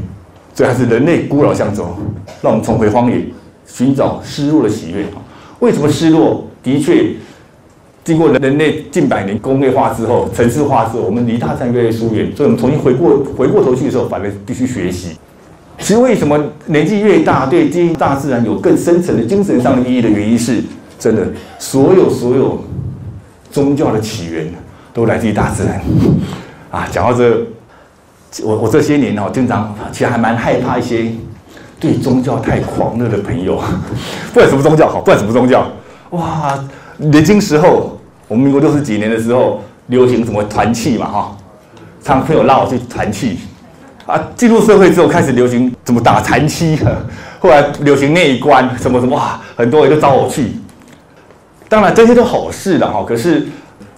所以还是人类古老向走，让我们重回荒野，寻找失落的喜悦。为什么失落？的确，经过人人类近百年工业化之后、城市化之后，我们离大自然越来越疏远。所以，我们重新回过回过头去的时候，反而必须学习。其实，为什么年纪越大，对接近大自然有更深层的精神上的意义的原因是，真的，所有所有宗教的起源。都来自于大自然，啊，讲到这，我我这些年哦，经常其实还蛮害怕一些对宗教太狂热的朋友，*laughs* 不管什么宗教好，不管什么宗教，哇，年轻时候，我们民国六十几年的时候，流行什么团契嘛，哈，常朋友拉我去团契，啊，进入社会之后开始流行怎么打残期，*laughs* 后来流行内观，什么什么，哇，很多人都找我去，当然这些都好事的哈，可是。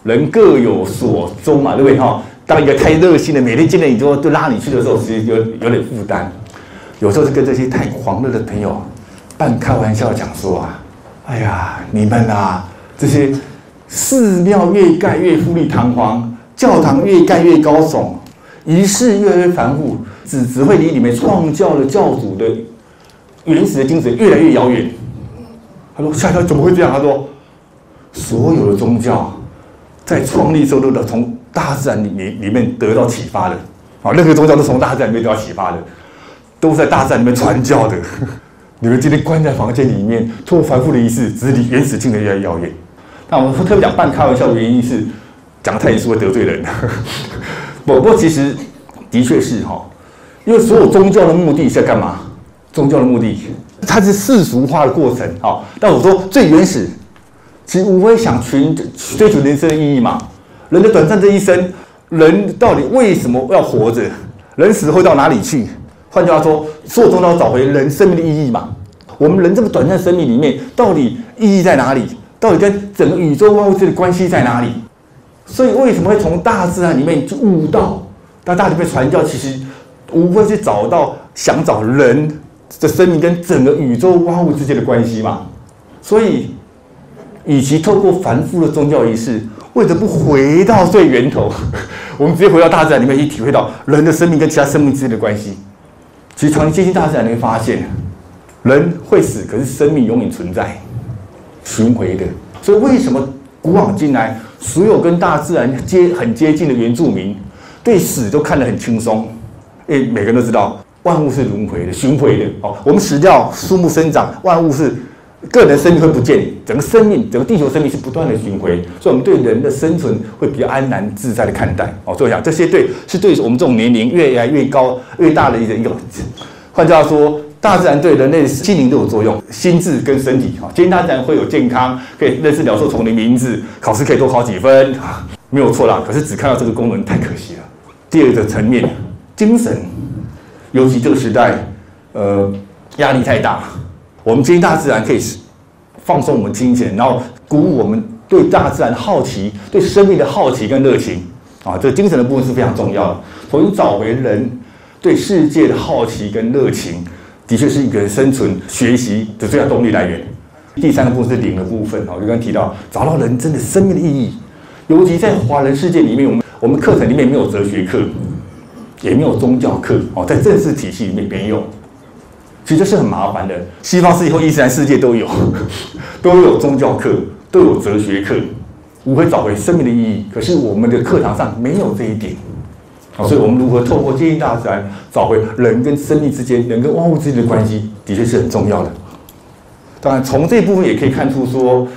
人各有所终嘛，对不对哈？当一个太热心的，每天见了你就就拉你去的时候，其实有有点负担。有时候是跟这些太狂热的朋友半开玩笑讲说啊，哎呀，你们啊，这些寺庙越盖越富丽堂皇，教堂越盖越高耸，仪式越来越繁复，只只会离你们创教的教主的原始的精神越来越遥远。他说：“下一怎么会这样？”他说：“所有的宗教在创立时候都得从大自然里面里面得到启发的啊，任何宗教都从大自然里面得到启发的，都在大自然里面传教的。你们今天关在房间里面做繁复的仪式，只离原始精神越来越遥远。那我们特别讲半开玩笑的原因是，讲太严肃会得罪人。*laughs* 不不过其实的确是哈，因为所有宗教的目的是在干嘛？宗教的目的。”它是世俗化的过程，好，但我说最原始，其实无非想寻追求人生的意义嘛。人的短暂这一生，人到底为什么要活着？人死会到哪里去？换句话说，所有宗教找回人生命的意义嘛。我们人这么短暂生命里面，到底意义在哪里？到底跟整个宇宙万物之间的关系在哪里？所以为什么会从大自然里面去悟道？到大里面传教，其实无非是找到想找人。的生命跟整个宇宙万物之间的关系嘛，所以，与其透过繁复的宗教仪式，为什么不回到最源头？*laughs* 我们直接回到大自然里面去体会到人的生命跟其他生命之间的关系。其实，长期接近大自然，你会发现，人会死，可是生命永远存在，循回的。所以，为什么古往今来，所有跟大自然接很接近的原住民，对死都看得很轻松？因为每个人都知道。万物是轮回的、循回的。哦，我们死掉，树木生长，万物是个人生命会不见，整个生命、整个地球生命是不断的循回，所以我们对人的生存会比较安然自在的看待。哦，所以讲这些对是对我们这种年龄越来越高、越大的一个一个。换句话说，大自然对人类心灵都有作用，心智跟身体。哈，今天大自然会有健康，可以认识鸟兽虫的名字，考试可以多考几分，没有错啦。可是只看到这个功能太可惜了。第二个层面，精神。尤其这个时代，呃，压力太大，我们接近大自然可以放松我们精神，然后鼓舞我们对大自然好奇、对生命的好奇跟热情啊，这精神的部分是非常重要的。重新找回人对世界的好奇跟热情，的确是一个生存、学习的最大动力来源。第三个部分是灵的部分啊，我刚刚提到，找到人真的生命的意义。尤其在华人世界里面，我们我们课程里面没有哲学课。也没有宗教课哦，在正式体系里面没有，其实这是很麻烦的。西方世界或伊斯兰世界都有，*laughs* 都有宗教课，都有哲学课，无非找回生命的意义。可是我们的课堂上没有这一点，所以我们如何透过接近大自然，找回人跟生命之间、人跟万物之间的关系，的确是很重要的。当然，从这部分也可以看出，说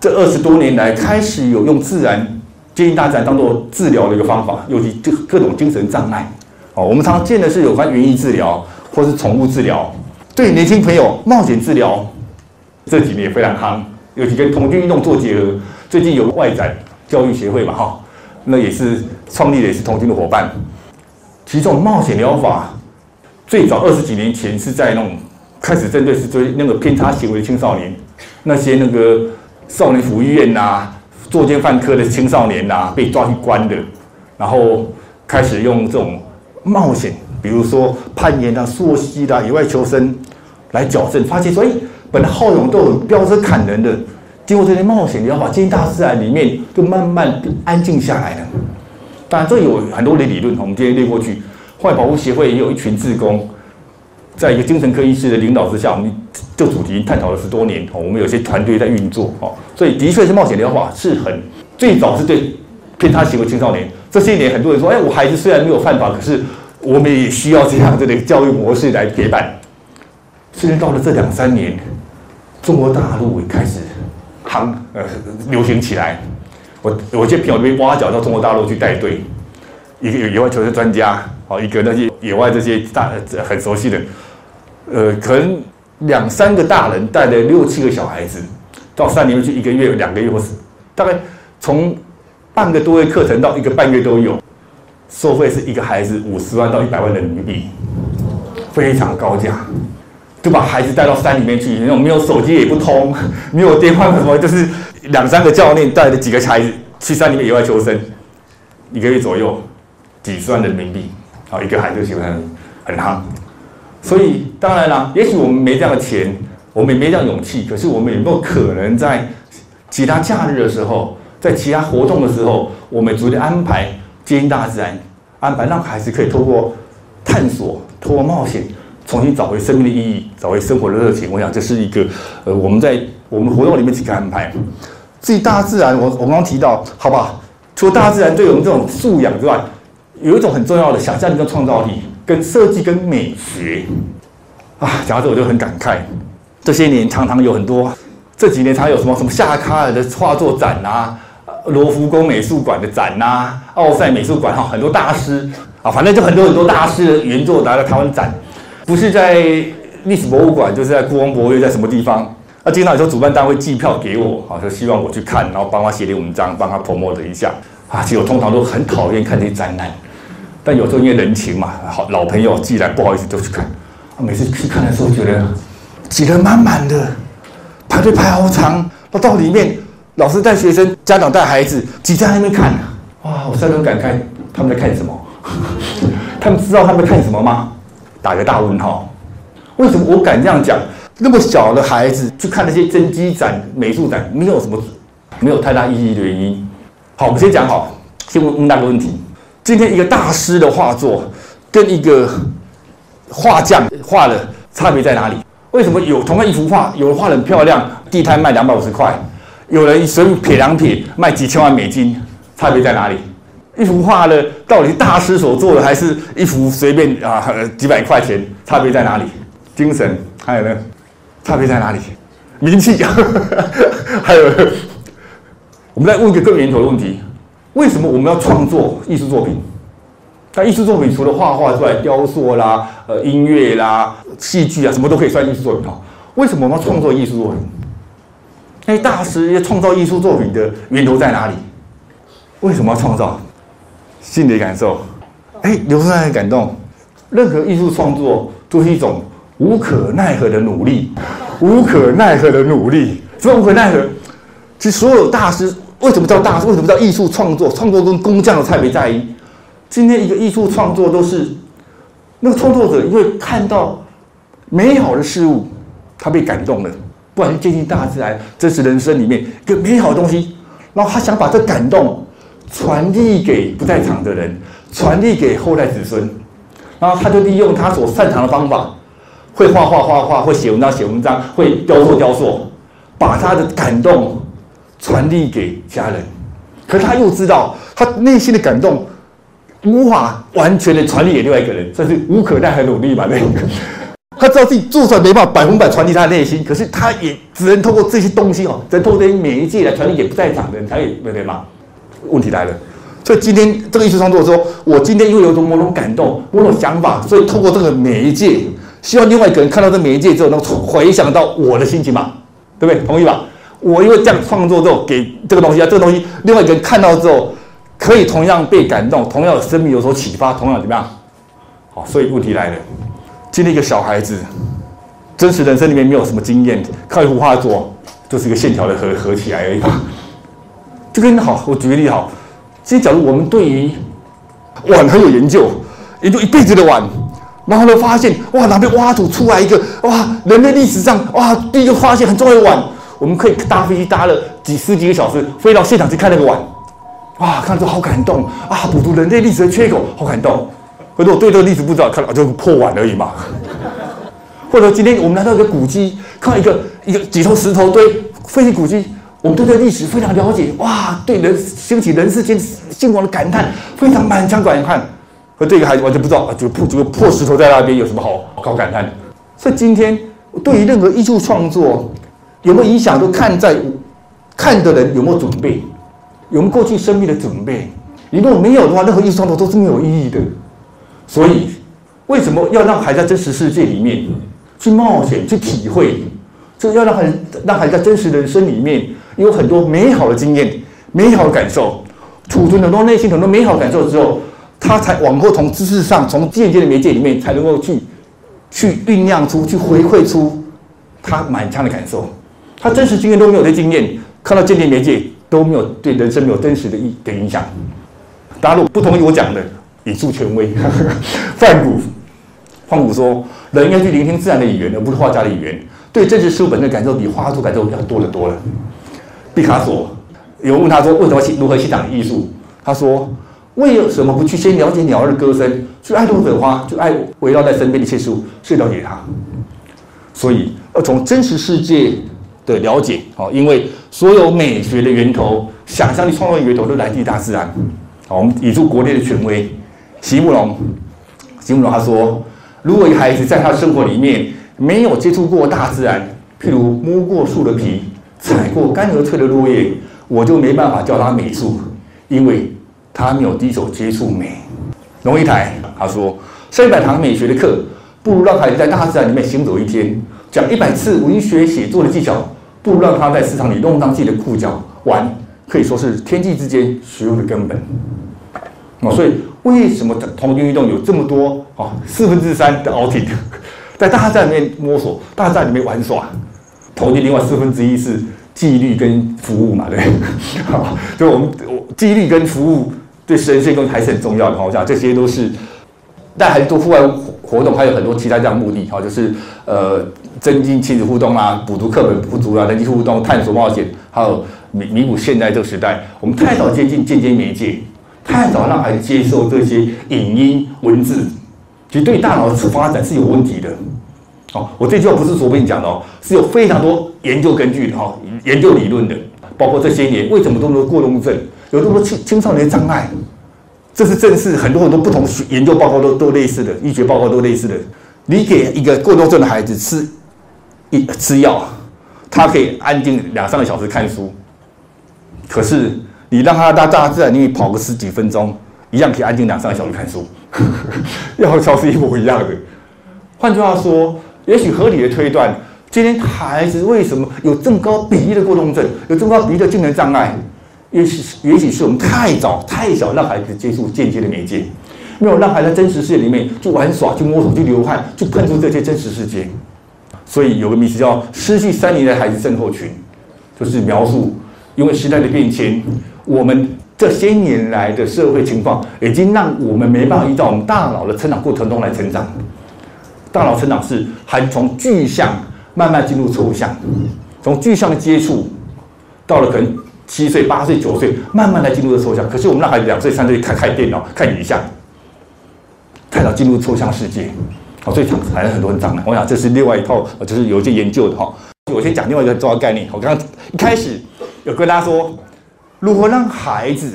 这二十多年来开始有用自然。接近大自然当做治疗的一个方法，尤其这各种精神障碍，哦，我们常见的是有关园艺治疗或是宠物治疗。对年轻朋友，冒险治疗这几年也非常夯，尤其跟童军运动做结合。最近有外展教育协会嘛，哈，那也是创立的也是同军的伙伴。其实这种冒险疗法最早二十几年前是在那种开始针对是追那个偏差行为的青少年，那些那个少年福利院呐。作奸犯科的青少年呐，被抓去关的，然后开始用这种冒险，比如说攀岩啊、溯溪啦、野外求生来矫正，发现说，哎，本来好勇斗狠、飙车砍人的，经过这些冒险，你要把接近大自然里面，就慢慢安静下来了。当然，这有很多的理论，我们今天列过去。坏保护协会也有一群志工。在一个精神科医师的领导之下，我们就主题探讨了十多年哦。我们有些团队在运作哦，所以的确是冒险疗法是很最早是对偏差行为青少年。这些年很多人说，哎，我孩子虽然没有犯法，可是我们也需要这样子的教育模式来陪伴。虽然到了这两三年，中国大陆也开始行呃流行起来。我我些朋友被挖角到中国大陆去带队，一个野外求生专家哦，一个那些野外这些大很熟悉的。呃，可能两三个大人带了六七个小孩子，到山里面去一个月、两个月，或是大概从半个多月课程到一个半月都有，收费是一个孩子五十万到一百万人民币，非常高价，就把孩子带到山里面去，那种没有手机也不通，没有电话什么，就是两三个教练带着几个孩子去山里面野外求生，一个月左右几十万人民币，好一个孩子喜欢很夯。所以当然了，也许我们没这样的钱，我们也没这样勇气。可是我们有没有可能在其他假日的时候，在其他活动的时候，我们逐渐安排接近大自然，安排让孩子可以透过探索、透过冒险，重新找回生命的意义，找回生活的热情。我想这是一个呃，我们在我们活动里面几个安排。至于大自然，我我刚刚提到，好吧，除了大自然对我们这种素养之外，有一种很重要的想象力跟创造力，跟设计跟美学啊。讲到这我就很感慨，这些年常常有很多，这几年常有什么什么夏卡尔的画作展啊，罗浮宫美术馆的展呐，奥赛美术馆哈，很多大师啊，反正就很多很多大师的原作拿到台湾展，不是在历史博物馆，就是在故宫博物院，在什么地方？那经常有时候主办单位寄票给我，啊，就希望我去看，然后帮他写点文章，帮他 promote 一下。啊，其实我通常都很讨厌看这些展览，但有时候因为人情嘛，好老朋友寄来，不好意思就去看。每次去看的时候，觉得挤得满满的，排队排好长，到到里面，老师带学生，家长带孩子，挤在那边看。哇，我真的很感慨，他们在看什么？*laughs* 他们知道他们在看什么吗？打个大问号。为什么我敢这样讲？那么小的孩子去看那些真迹展、美术展，没有什么，没有太大意义的原因。好，我们先讲好，先问那个问题：今天一个大师的画作跟一个画匠画的差别在哪里？为什么有同样一幅画，有人画很漂亮，地摊卖两百五十块，有人随便撇两撇卖几千万美金？差别在哪里？一幅画呢，到底大师所做的，还是一幅随便啊几百块钱？差别在哪里？精神还有呢？差别在哪里？名气，*laughs* 还有，我们再问一个更源头的问题：为什么我们要创作艺术作品？但艺术作品除了画画之外，雕塑啦、呃音乐啦、戏剧啊，什么都可以算艺术作品哈。为什么我们要创作艺术作品？那大师要创造艺术作品的源头在哪里？为什么要创造？心理感受，哎，刘生很感动。任何艺术创作都是一种。无可奈何的努力，无可奈何的努力，什么无可奈何？其实所有大师为什么叫大师？为什么叫艺术创作？创作跟工匠的差别在于，今天一个艺术创作都是那个创作者因为看到美好的事物，他被感动了，不管是接近大自然、真实人生里面一个美好的东西，然后他想把这感动传递给不在场的人，传递给后代子孙，然后他就利用他所擅长的方法。会画画画画，会写文章写文章，会雕塑雕塑，把他的感动传递给家人。可是他又知道，他内心的感动无法完全的传递给另外一个人，这是无可奈何努力吧？那，*laughs* 他知道自己做出来没办法百分百传递他的内心，可是他也只能透过这些东西哦，只能透过这些媒介来传递给不在场的人，才以对吗？问题来了，所以今天这个艺术创作说，我今天因为有种某种感动、某种想法，所以透过这个媒介。希望另外一个人看到这媒介之后，能回想到我的心情嘛，对不对？同意吧？我因为这样创作之后，给这个东西啊，这个东西，另外一个人看到之后，可以同样被感动，同样有生命有所启发，同样怎么样？好，所以问题来了，今天一个小孩子，真实人生里面没有什么经验，靠一幅画作，就是一个线条的合合起来而已。就跟好，我举个例好，其实假如我们对于碗很有研究，研究一辈子的碗。然后呢，发现哇，哪边挖土出来一个哇，人类历史上哇第一个发现很重要的碗，我们可以搭飞机搭了几十几个小时飞到现场去看那个碗，哇，看着好感动啊，补足人类历史的缺口，好感动。可是我对这个历史不知道，看到就破碗而已嘛。或者今天我们来到一个古迹，看到一个一个几头石头堆废弃古迹，我们对这历史非常了解，哇，对人兴起人世间兴亡的感叹，非常满腔感叹。和这个孩子完全不知道，就破这个破石头在那边有什么好好感叹的？所以今天对于任何艺术创作有没有影响，都看在看的人有没有准备，有没有过去生命的准备。你如果没有的话，任何艺术创作都是没有意义的。所以为什么要让孩子在真实世界里面去冒险、去体会？就是要让孩子让孩子在真实人生里面有很多美好的经验、美好的感受，储存很多内心很多美好感受之后。他才往后从知识上，从间接的媒介里面，才能够去去酝酿出去回馈出他满腔的感受。他真实经验都没有的经验，看到间接媒介都没有对人生没有真实的意的影响。大家如果不同意我讲的，以助权威。*laughs* 范古，范古说，人应该去聆听自然的语言，而不是画家的语言。对真实事物本的感受比画作感受要多得多了。毕卡索有人问他说：“为什么欣如何欣赏艺术？”他说：“为什么？不去先了解鸟儿的歌声，去爱朵朵花，去爱围绕在身边的一切事物，去了解它？”所以要从真实世界的了解，好，因为所有美学的源头、想象力创造的源头都来自于大自然。好，我们以出国内的权威，席慕容，席慕容他说：“如果一个孩子在他生活里面没有接触过大自然，譬如摸过树的皮。”踩过干而脆的落叶，我就没办法叫他美术，因为他没有第一手接触美。龙一台他说，上一百堂美学的课，不如让孩子在大自然里面行走一天，讲一百次文学写作的技巧，不如让他在市场里弄脏自己的裤脚玩，可以说是天地之间学问的根本。哦，所以为什么童军运动有这么多啊？四分之三的 outing，*laughs* 在大自然里面摸索，大自然里面玩耍。投进另外四分之一是纪律跟服务嘛，对，好，*laughs* 就我们我纪律跟服务对神仙功还是很重要的。我想这些都是带孩子做户外活动，还有很多其他这样目的，哈，就是呃增进亲子互动啊，补足课本不足啊，人际互动、探索冒险，还有弥弥补现在这个时代，我们太早接近间接媒介，太早让孩子接受这些影音文字，其实对大脑的发展是有问题的。哦，我这句话不是随便讲的哦，是有非常多研究根据的哈，研究理论的，包括这些年为什么这么多过动症，有这么多青青少年障碍，这是正是很多很多不同研究报告都都类似的，医学报告都类似的。你给一个过动症的孩子吃一吃药，他可以安静两三个小时看书，可是你让他到大自然里面跑个十几分钟，一样可以安静两三个小时看书，药效是一模一样的。换句话说。也许合理的推断，今天孩子为什么有这么高比例的过动症，有这么高比例的精神障碍？也许是也许是我们太早太小让孩子接触间接的媒介，没有让孩子在真实世界里面去玩耍、去摸索、去流汗、去碰触这些真实世界。所以有个名词叫“失去三年的孩子症候群”，就是描述因为时代的变迁，我们这些年来的社会情况已经让我们没办法依照我们大脑的成长过程中来成长。大脑成长是还从具象慢慢进入抽象，从具象的接触到了可能七岁、八岁、九岁，慢慢来进入的抽象。可是我们让孩子两岁、三岁看看电脑、看影像，太早进入抽象世界，哦，所以产生很多障碍。我想这是另外一套，就是有一些研究的哈。我先讲另外一个重要概念。我刚刚一开始有跟大家说，如何让孩子，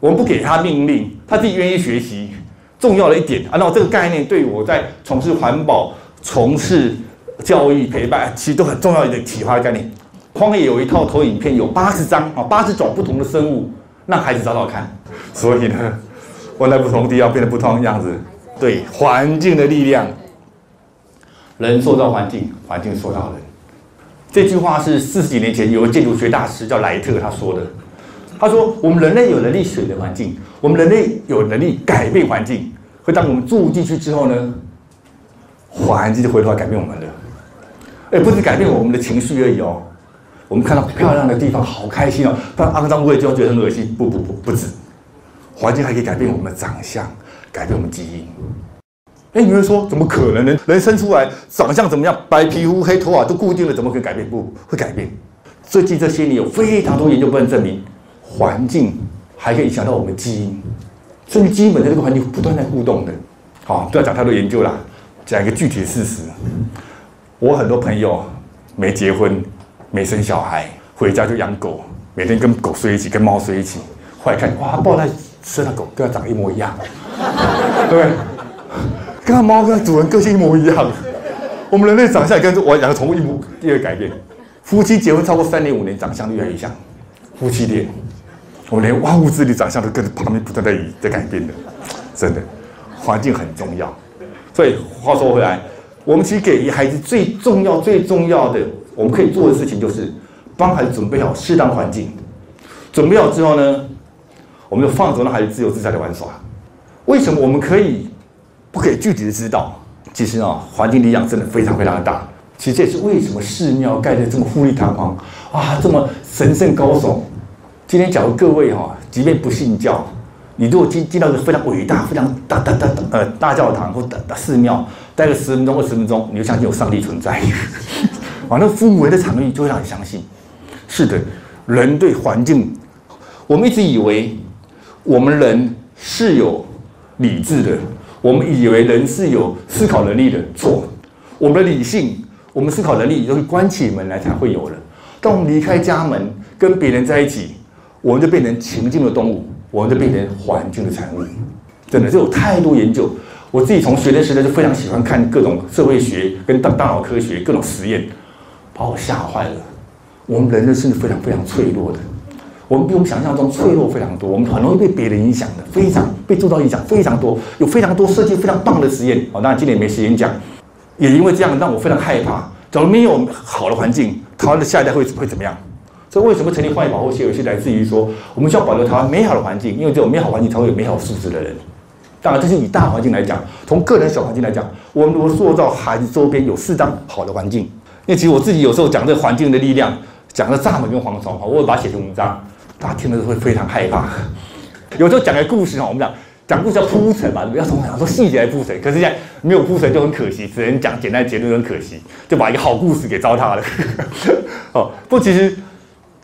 我们不给他命令，他自己愿意学习。重要的一点啊，那这个概念对我在从事环保、从事教育陪伴，其实都很重要一个启发的概念。荒野有一套投影片，有八十张啊，八十种不同的生物，让孩子找找看。所以呢，我在不同地方变得不同的样子。对环境的力量，人塑造环境，环境塑造人。这句话是四十几年前有个建筑学大师叫莱特他说的。他说：“我们人类有能力选择环境，我们人类有能力改变环境。可当我们住进去之后呢，环境就回头来改变我们了。哎，不是改变我们的情绪而已哦。我们看到漂亮的地方，好开心哦；但肮脏污秽地方，觉得很恶心。不不不，不止，环境还可以改变我们的长相，改变我们基因。哎，你会说怎么可能？人人生出来长相怎么样？白皮肤、黑头发都固定了，怎么可以改变？不会改变。最近这些年有非常多研究不能证明。”环境还可以影响到我们基因，甚至基本的这个环境不断在互动的。好，不要讲太多研究啦，讲一个具体的事实。我很多朋友没结婚，没生小孩，回家就养狗，每天跟狗睡一起，跟猫睡一起。后来看，哇，抱在生的狗跟它长得一模一样，*laughs* 对不对？跟它猫跟它主人个性一模一样。我们人类长相跟我养的宠物一模一样改变。夫妻结婚超过三年五年，长相越来越像，夫妻恋。我连万物之灵长相都跟着旁边不断在在改变的，真的，环境很重要。所以话说回来，我们其实给孩子最重要、最重要的，我们可以做的事情就是帮孩子准备好适当环境。准备好之后呢，我们就放手让孩子自由自在的玩耍。为什么我们可以不可以具体的指导？其实啊，环境力量真的非常非常的大。其实这也是为什么寺庙盖得这么富丽堂皇啊，这么神圣高耸。今天，假如各位哈，即便不信教，你如果进进到一个非常伟大、非常大大大呃大教堂或大大寺庙，待个十分钟、二十分钟，你就相信有上帝存在。啊，那父母的场域就会让你相信，是的，人对环境，我们一直以为我们人是有理智的，我们以为人是有思考能力的，错，我们的理性，我们思考能力都是关起门来才会有的。当我们离开家门，跟别人在一起，我们就变成情境的动物，我们就变成环境的产物。真的，这有太多研究。我自己从学生时代就非常喜欢看各种社会学跟大大脑科学各种实验，把我吓坏了。我们人的是非常非常脆弱的，我们比我们想象中脆弱非常多，我们很容易被别人影响的，非常被受到影响非常多，有非常多设计非常棒的实验。哦，当然今年没时间讲，也因为这样让我非常害怕。假如没有好的环境，台湾的下一代会会怎么样？所以为什么成立荒野保护协会是来自于说，我们需要保留台湾美好的环境，因为只有美好环境才会有美好素质的人。当然，这是以大环境来讲，从个人小环境来讲，我们如果塑造孩子周边有适当好的环境，因为其实我自己有时候讲这个环境的力量，讲的蚱蜢跟蝗虫，哈，我会把它写成文章，大家听了会非常害怕。有时候讲个故事哈，我们讲讲故事要铺陈嘛，不要从很多细节来铺陈，可是现在没有铺陈就很可惜，只能讲简单结论，很可惜，就把一个好故事给糟蹋了。*laughs* 哦，不，其实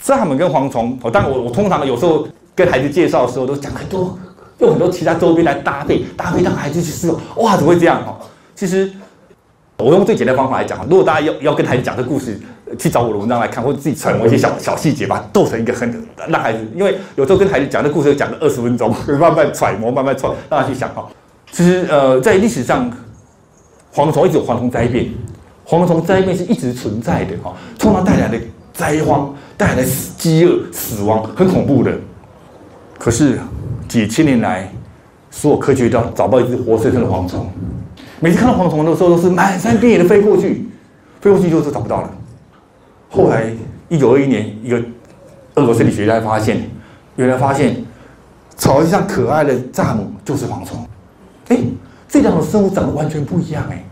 蚱蜢跟蝗虫，哦，但我我通常有时候跟孩子介绍的时候都讲很多。用很多其他周边来搭配，搭配让孩子去思考，哇，怎么会这样？哈，其实我用最简单方法来讲，如果大家要要跟孩子讲这故事，去找我的文章来看，或者自己揣摩一些小小细节，把它逗成一个很让孩子，因为有时候跟孩子讲这故事，讲了二十分钟，慢慢揣摩，慢慢揣，让他去想哈。其实呃，在历史上，蝗虫一直有蝗虫灾变，蝗虫灾变是一直存在的哈，通常带来的灾荒，带来的饥饿、死亡，很恐怖的。可是。几千年来，所有科学家找不到一只活生生的蝗虫。每次看到蝗虫的时候，都是满山遍野的飞过去，飞过去就是找不到了。后来，一九二一年，一个俄国生理学家发现，原来发现草地上可爱的蚱蜢就是蝗虫。哎，这两种生物长得完全不一样哎。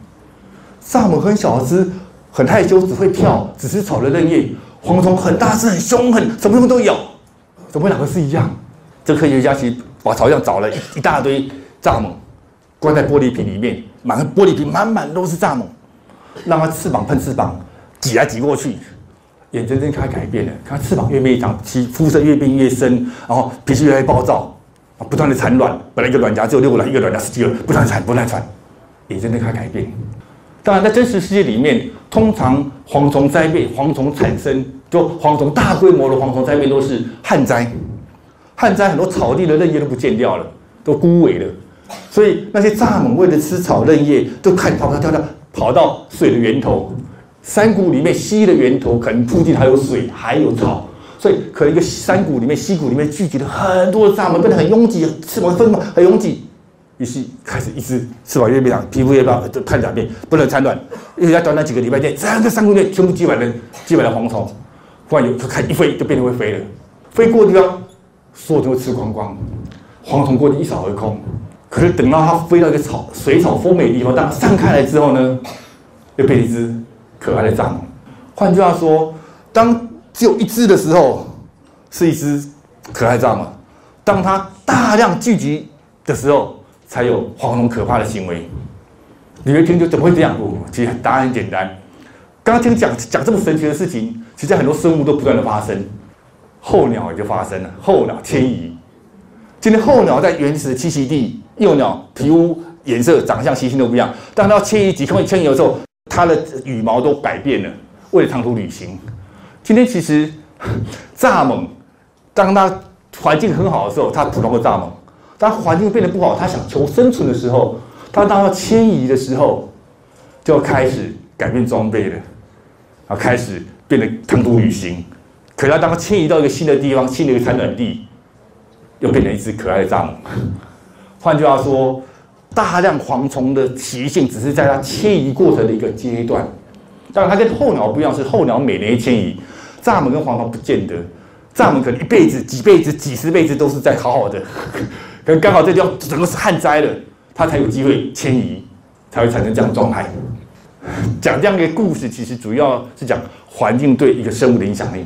蚱蜢很小只，很害羞，只会跳，只吃草的嫩叶；蝗虫很大只，很凶狠，什么什么都咬。怎么两个是一样？这科学家去。把草上找了一一大堆蚱蜢，关在玻璃瓶里面，满玻璃瓶满满都是蚱蜢，让它翅膀喷翅膀，挤来挤过去，眼睁睁看改变了，看翅膀越变越长，其肤色越变越深，然后脾气越来越暴躁，不断的产卵，本来一个卵夹只有六个卵，一个卵夹十几个，不断产，不断产，眼睁睁看改变。当然，在真实世界里面，通常蝗虫灾变、蝗虫产生，就蝗虫大规模的蝗虫灾变都是旱灾。旱灾很多草地的嫩叶都不见掉了，都枯萎了，所以那些蚱蜢为了吃草嫩叶，都看跑跑跳跳跑到水的源头，山谷里面溪的源头可能附近还有水还有草，所以可能一个山谷里面溪谷里面聚集了很多的蚱蜢，变得很拥挤，翅膀分很拥挤，于是开始一只翅膀越变长，皮肤越变就看两遍，不能产卵，因为短短几个礼拜内，整个山谷内全部挤满了挤满了蝗虫，忽然有看一飞就变得会飞了，飞过的地方。所有都会吃光光，蝗虫过去一扫而空。可是等到它飞到一个草水草丰美的地方，当它散开来之后呢，又变一只可爱的蚱蜢。换句话说，当只有一只的时候，是一只可爱蚱蜢；当它大量聚集的时候，才有蝗虫可怕的行为。你会听就怎么会这样？不，其实答案很简单。刚刚听讲讲这么神奇的事情，其实很多生物都不断的发生。候鸟也就发生了，候鸟迁移。今天候鸟在原始的栖息地，幼鸟皮肤颜色、长相、习性都不一样。当它迁移，几公里迁移的时候，它的羽毛都改变了，为了长途旅行。今天其实蚱蜢，当它环境很好的时候，它普通的蚱蜢；当环境变得不好，它想求生存的时候，它当它迁移的时候，就要开始改变装备了，啊，开始变得长途旅行。可它当它迁移到一个新的地方，新的一个产卵地，又变成一只可爱的蚱蜢。换句话说，大量蝗虫的习性只是在它迁移过程的一个阶段。当然，它跟候鸟不一样，是候鸟每年迁移，蚱蜢跟蝗虫不见得。蚱蜢可能一辈子、几辈子、几十辈子都是在好好的，*laughs* 可能刚好这地方整个是旱灾了，它才有机会迁移，才会产生这样的状态。讲这样一个故事，其实主要是讲环境对一个生物的影响力。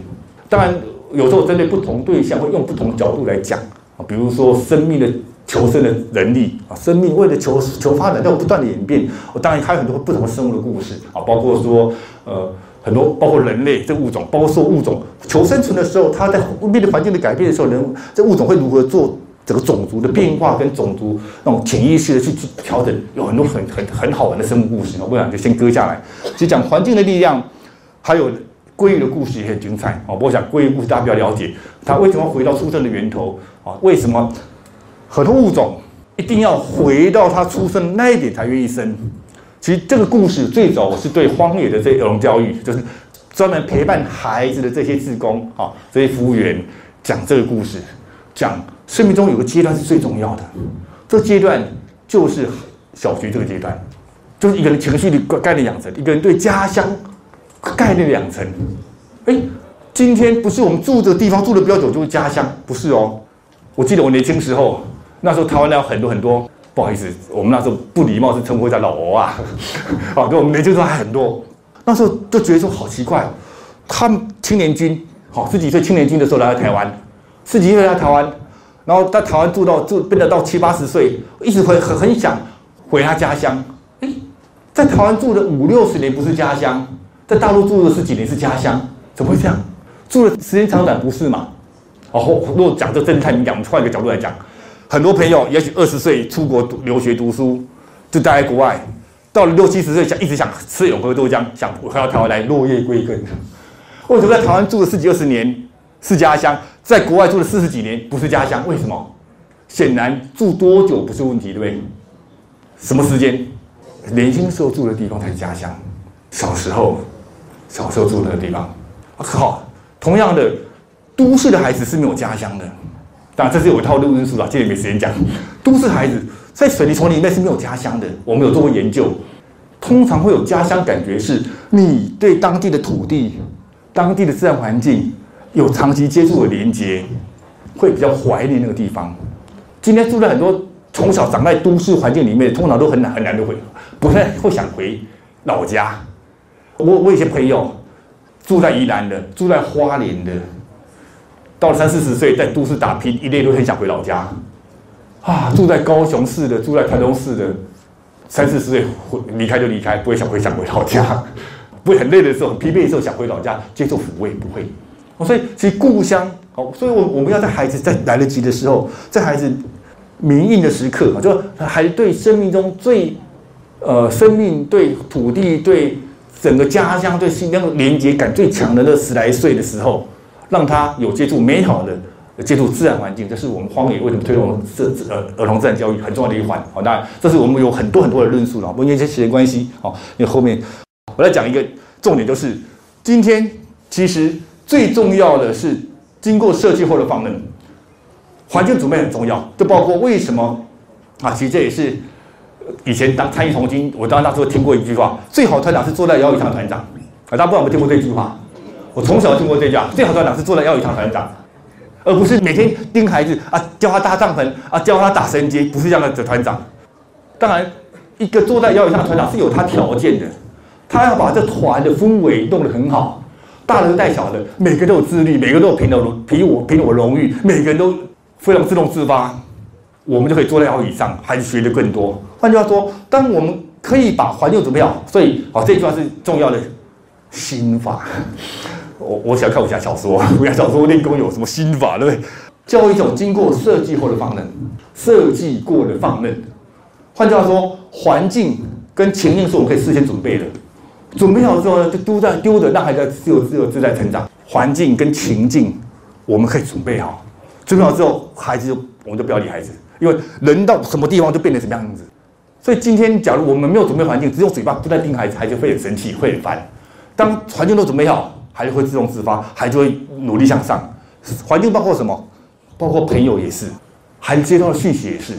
当然，有时候针对不同对象，会用不同的角度来讲啊。比如说，生命的求生的能力啊，生命为了求求发展，要不断的演变。我当然还有很多不同生物的故事啊，包括说，呃，很多包括人类这物种，包括说物种求生存的时候，它在面对环境的改变的时候，人这物种会如何做整个种族的变化跟种族那种潜意识的去调整，有很多很很很好玩的生物故事。我不想就先搁下来，其实讲环境的力量，还有鲑鱼的故事也很精彩哦。我想鲑鱼故事大家比较了解，它为什么回到出生的源头啊？为什么很多物种一定要回到它出生那一点才愿意生？其实这个故事最早我是对荒野的这儿童教育，就是专门陪伴孩子的这些志工啊，这些服务员讲这个故事，讲生命中有个阶段是最重要的，这阶段就是小学这个阶段，就是一个人情绪的概念养成，一个人对家乡概念的养成。哎，今天不是我们住的地方住的比较久就是家乡，不是哦。我记得我年轻时候，那时候台湾有很多很多。不好意思，我们那时候不礼貌是称呼叫老欧啊，啊，*laughs* 对，我们年轻时候还很多，那时候就觉得说好奇怪，他们青年军，好十几岁青年军的时候来到台湾，十几岁来台湾，然后在台湾住到住变得到七八十岁，一直会很很想回他家乡。哎，在台湾住了五六十年不是家乡，在大陆住了十几年是家乡，怎么会这样？住的时间长短不是嘛？哦，如果讲这真的太敏感，我们换一个角度来讲。很多朋友也许二十岁出国读留学读书，就待在国外，到了六七十岁想一直想吃永和豆浆，想回到台湾来落叶归根。为什么在台湾住了十几二十年是家乡，在国外住了四十几年不是家乡？为什么？显然住多久不是问题，对不对？什么时间？年轻时候住的地方才是家乡。小时候，小时候住的地方，好，同样的，都市的孩子是没有家乡的。当然，这是有一套论述啦，今天没时间讲。都市孩子在水泥丛林里面是没有家乡的。我们有做过研究，通常会有家乡感觉，是你对当地的土地、当地的自然环境有长期接触的连接，会比较怀念那个地方。今天住在很多从小长在都市环境里面，通常都很难很难的回，不太会想回老家。我我有些朋友住在宜兰的，住在花莲的。到了三四十岁，在都市打拼，一累都很想回老家，啊，住在高雄市的，住在台中市的，三四十岁回离开就离开，不会想回想回老家，*laughs* 不会很累的时候，很疲惫的时候想回老家接受抚慰，不会。所以其实故乡，哦，所以我我们要在孩子在来得及的时候，在孩子明印的时刻，就孩子对生命中最，呃，生命对土地对整个家乡对心那个连接感最强的那十来岁的时候。让他有接触美好的、接触自然环境，这是我们荒野为什么推动这呃儿童自然教育很重要的一环。好，当然这是我们有很多很多的论述了。不因为这时间关系，好，因为后面我来讲一个重点，就是今天其实最重要的是经过设计后的放任，环境准备很重要，就包括为什么啊？其实这也是以前当参与从军，我当那时候听过一句话：最好团长是坐在摇椅上团长。啊，大家不知道有没有听过这句话？*laughs* 我从小听过这句话，最好的团长是坐在摇椅上团长，而不是每天盯孩子啊，教他搭帐篷啊，教他打绳结，不是这样的团长。当然，一个坐在摇椅上的团长是有他条件的，他要把这团的氛围弄得很好，大人带小的，每个都有自律，每个都有凭我凭我凭我荣誉，每个人都非常自动自发，我们就可以坐在摇椅上，孩子学的更多。换句话说，当我们可以把环境准备好，所以好这句话是重要的心法。我我喜欢看武侠小说，*laughs* 武侠小说练功有什么心法，对不对？教一种经过设计后的放任，设计过的放任。换句话说，环境跟情境是我们可以事先准备的，准备好之后呢，就丢在丢的，让孩子自由自由自在成长。环境跟情境我们可以准备好，准备好之后，孩子就我们就不要理孩子，因为人到什么地方就变成什么样子。所以今天假如我们没有准备环境，只有嘴巴不断盯孩子，孩子会很生气，会很烦。当环境都准备好。孩子会自动自发，孩子会努力向上。环境包括什么？包括朋友也是，孩子接到的讯息也是。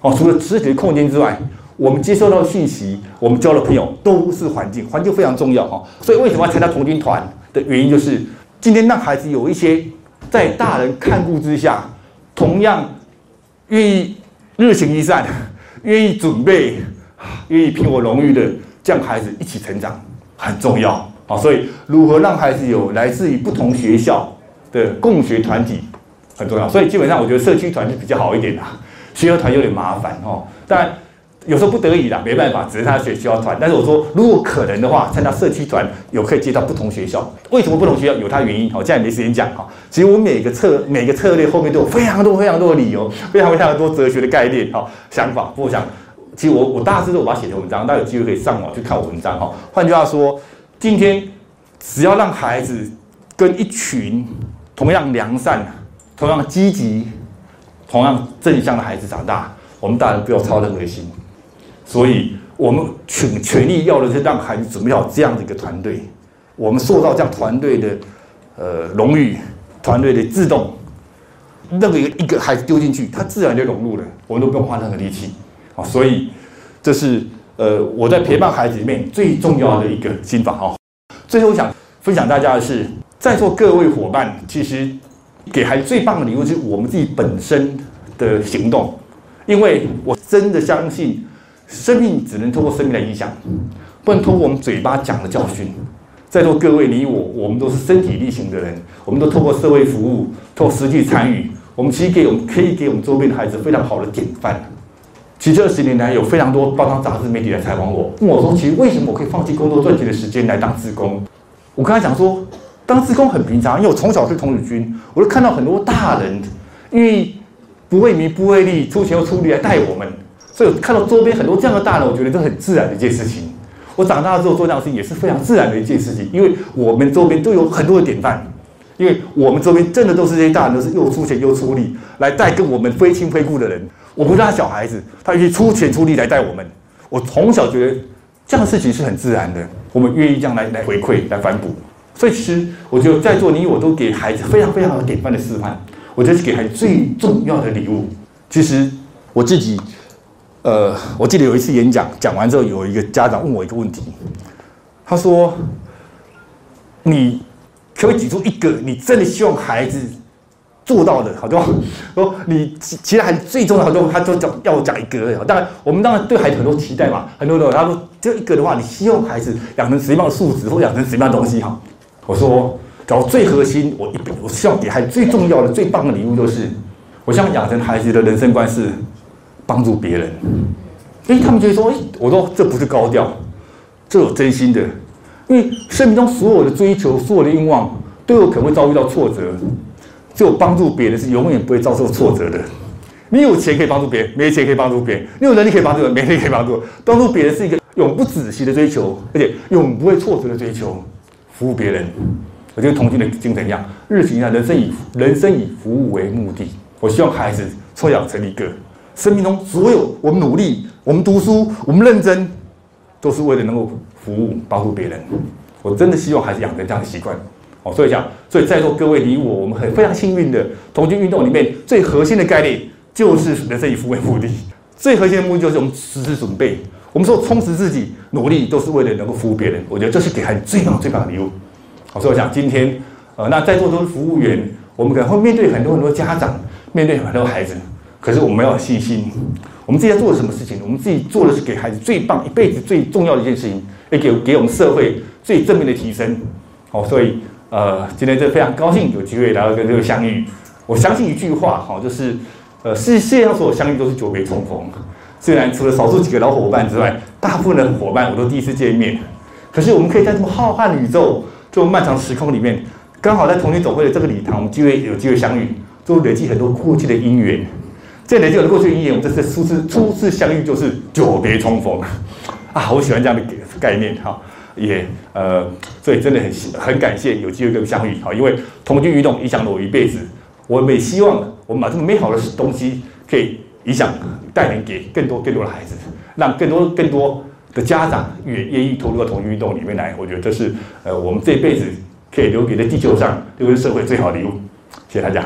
哦，除了实体的空间之外，我们接收到的讯息，我们交的朋友都是环境，环境非常重要哈。所以为什么要参加童军团的原因，就是今天让孩子有一些在大人看顾之下，同样愿意热情一善，*laughs* 愿意准备，愿意凭我荣誉的这样孩子一起成长，很重要。好，所以如何让孩子有来自于不同学校的共学团体很重要。所以基本上我觉得社区团是比较好一点的，学校团有点麻烦哦。但有时候不得已啦，没办法，只是他选学校团。但是我说，如果可能的话，参加社区团有可以接到不同学校。为什么不同学校？有它原因。好，现在没时间讲哈。其实我每个策每个策略后面都有非常多非常多的理由，非常非常多哲学的概念哈想法。我想，其实我我大致都把它写成文章，大家有机会可以上网去看我文章哈。换句话说，今天只要让孩子跟一群同样良善、同样积极、同样正向的孩子长大，我们大人不要操任何心。所以，我们全全力要的是让孩子准备好这样的一个团队。我们塑造这样团队的，呃，荣誉团队的自动，任何一个一个孩子丢进去，他自然就融入了，我们都不用花任何力气啊。所以，这是呃我在陪伴孩子里面最重要的一个心法哈。最后我想分享大家的是，在座各位伙伴，其实给孩子最棒的礼物是我们自己本身的行动，因为我真的相信。生命只能通过生命来影响，不能通过我们嘴巴讲的教训。在座各位，你我，我们都是身体力行的人，我们都透过社会服务，透过实际参与，我们其实给我们可以给我们周边的孩子非常好的典范。其实这十年来，有非常多报章杂志媒体来采访我，问我说：“其实为什么我可以放弃工作赚钱的时间来当志工？”我跟他讲说：“当志工很平常，因为我从小是童子军，我就看到很多大人因为不为名不为利，出钱又出力来带我们。”所以看到周边很多这样的大人，我觉得这很自然的一件事情。我长大之后做这样的事情也是非常自然的一件事情，因为我们周边都有很多的典范，因为我们周边真的都是这些大人，都是又出钱又出力来带跟我们非亲非故的人。我不是他小孩子，他愿意出钱出力来带我们。我从小觉得这样的事情是很自然的，我们愿意这样来来回馈来反哺。所以其实我觉得在座你我都给孩子非常非常典范的示范，我觉得是给孩子最重要的礼物。其实我自己。呃，我记得有一次演讲，讲完之后，有一个家长问我一个问题，他说：“你可不可以举出一个你真的希望孩子做到的？好多 *laughs* 说你其其他孩子最重要，好多他就讲要我讲一个。当然，我们当然对孩子很多期待嘛，很多的他说这一个的话，你希望孩子养成什么样的素质，或养成什么样的东西？哈，我说，找最核心，我一我希望给孩子最重要的、最棒的礼物，就是我希望养成孩子的人生观是。”帮助别人，哎，他们就会说：“哎，我说这不是高调，这有真心的。因为生命中所有的追求、所有的愿望，都有可能会遭遇到挫折。只有帮助别人是永远不会遭受挫折的。你有钱可以帮助别人，没钱可以帮助别人；你有能力可以帮助人，没能力可以帮助。帮助别人是一个永不止息的追求，而且永不会挫折的追求。服务别人，我觉得同军的精神一样，日行一善，人生以人生以服务为目的。我希望孩子从养成一个。”生命中所有我们努力，我们读书，我们认真，都是为了能够服务、帮助别人。我真的希望孩子养成这样的习惯。哦，所以讲，所以在座各位，你我，我们很非常幸运的，同军运动里面最核心的概念就是人生以服务为目的。最核心的目的就是我们时时准备，我们说充实自己，努力都是为了能够服务别人。我觉得这是给孩子最棒、最棒的礼物。好，所以我想今天，呃，那在座都是服务员，我们可能会面对很多很多家长，面对很多孩子。可是我们要有信心，我们自己在做什么事情？我们自己做的是给孩子最棒、一辈子最重要的一件事情，也给给我们社会最正面的提升。好，所以呃，今天就非常高兴有机会来到跟这个相遇。我相信一句话，哈，就是呃，世世界上所有相遇都是久别重逢。虽然除了少数几个老伙伴之外，大部分的伙伴我都第一次见面。可是我们可以在这么浩瀚的宇宙、这么漫长时空里面，刚好在同年总会的这个礼堂，我们机会有机会相遇，都累积很多过去的因缘。这里就有过去的因缘，我们这次初次初次相遇就是久别重逢啊！我喜欢这样的概念哈，也呃，所以真的很很感谢有机会跟相遇哈，因为同居运动影响了我一辈子，我们也希望我们把这么美好的东西可以影响带领给更多更多的孩子，让更多更多的家长也愿意投入到同居运动里面来。我觉得这是呃我们这辈子可以留给在地球上留给社会最好的礼物。谢谢大家。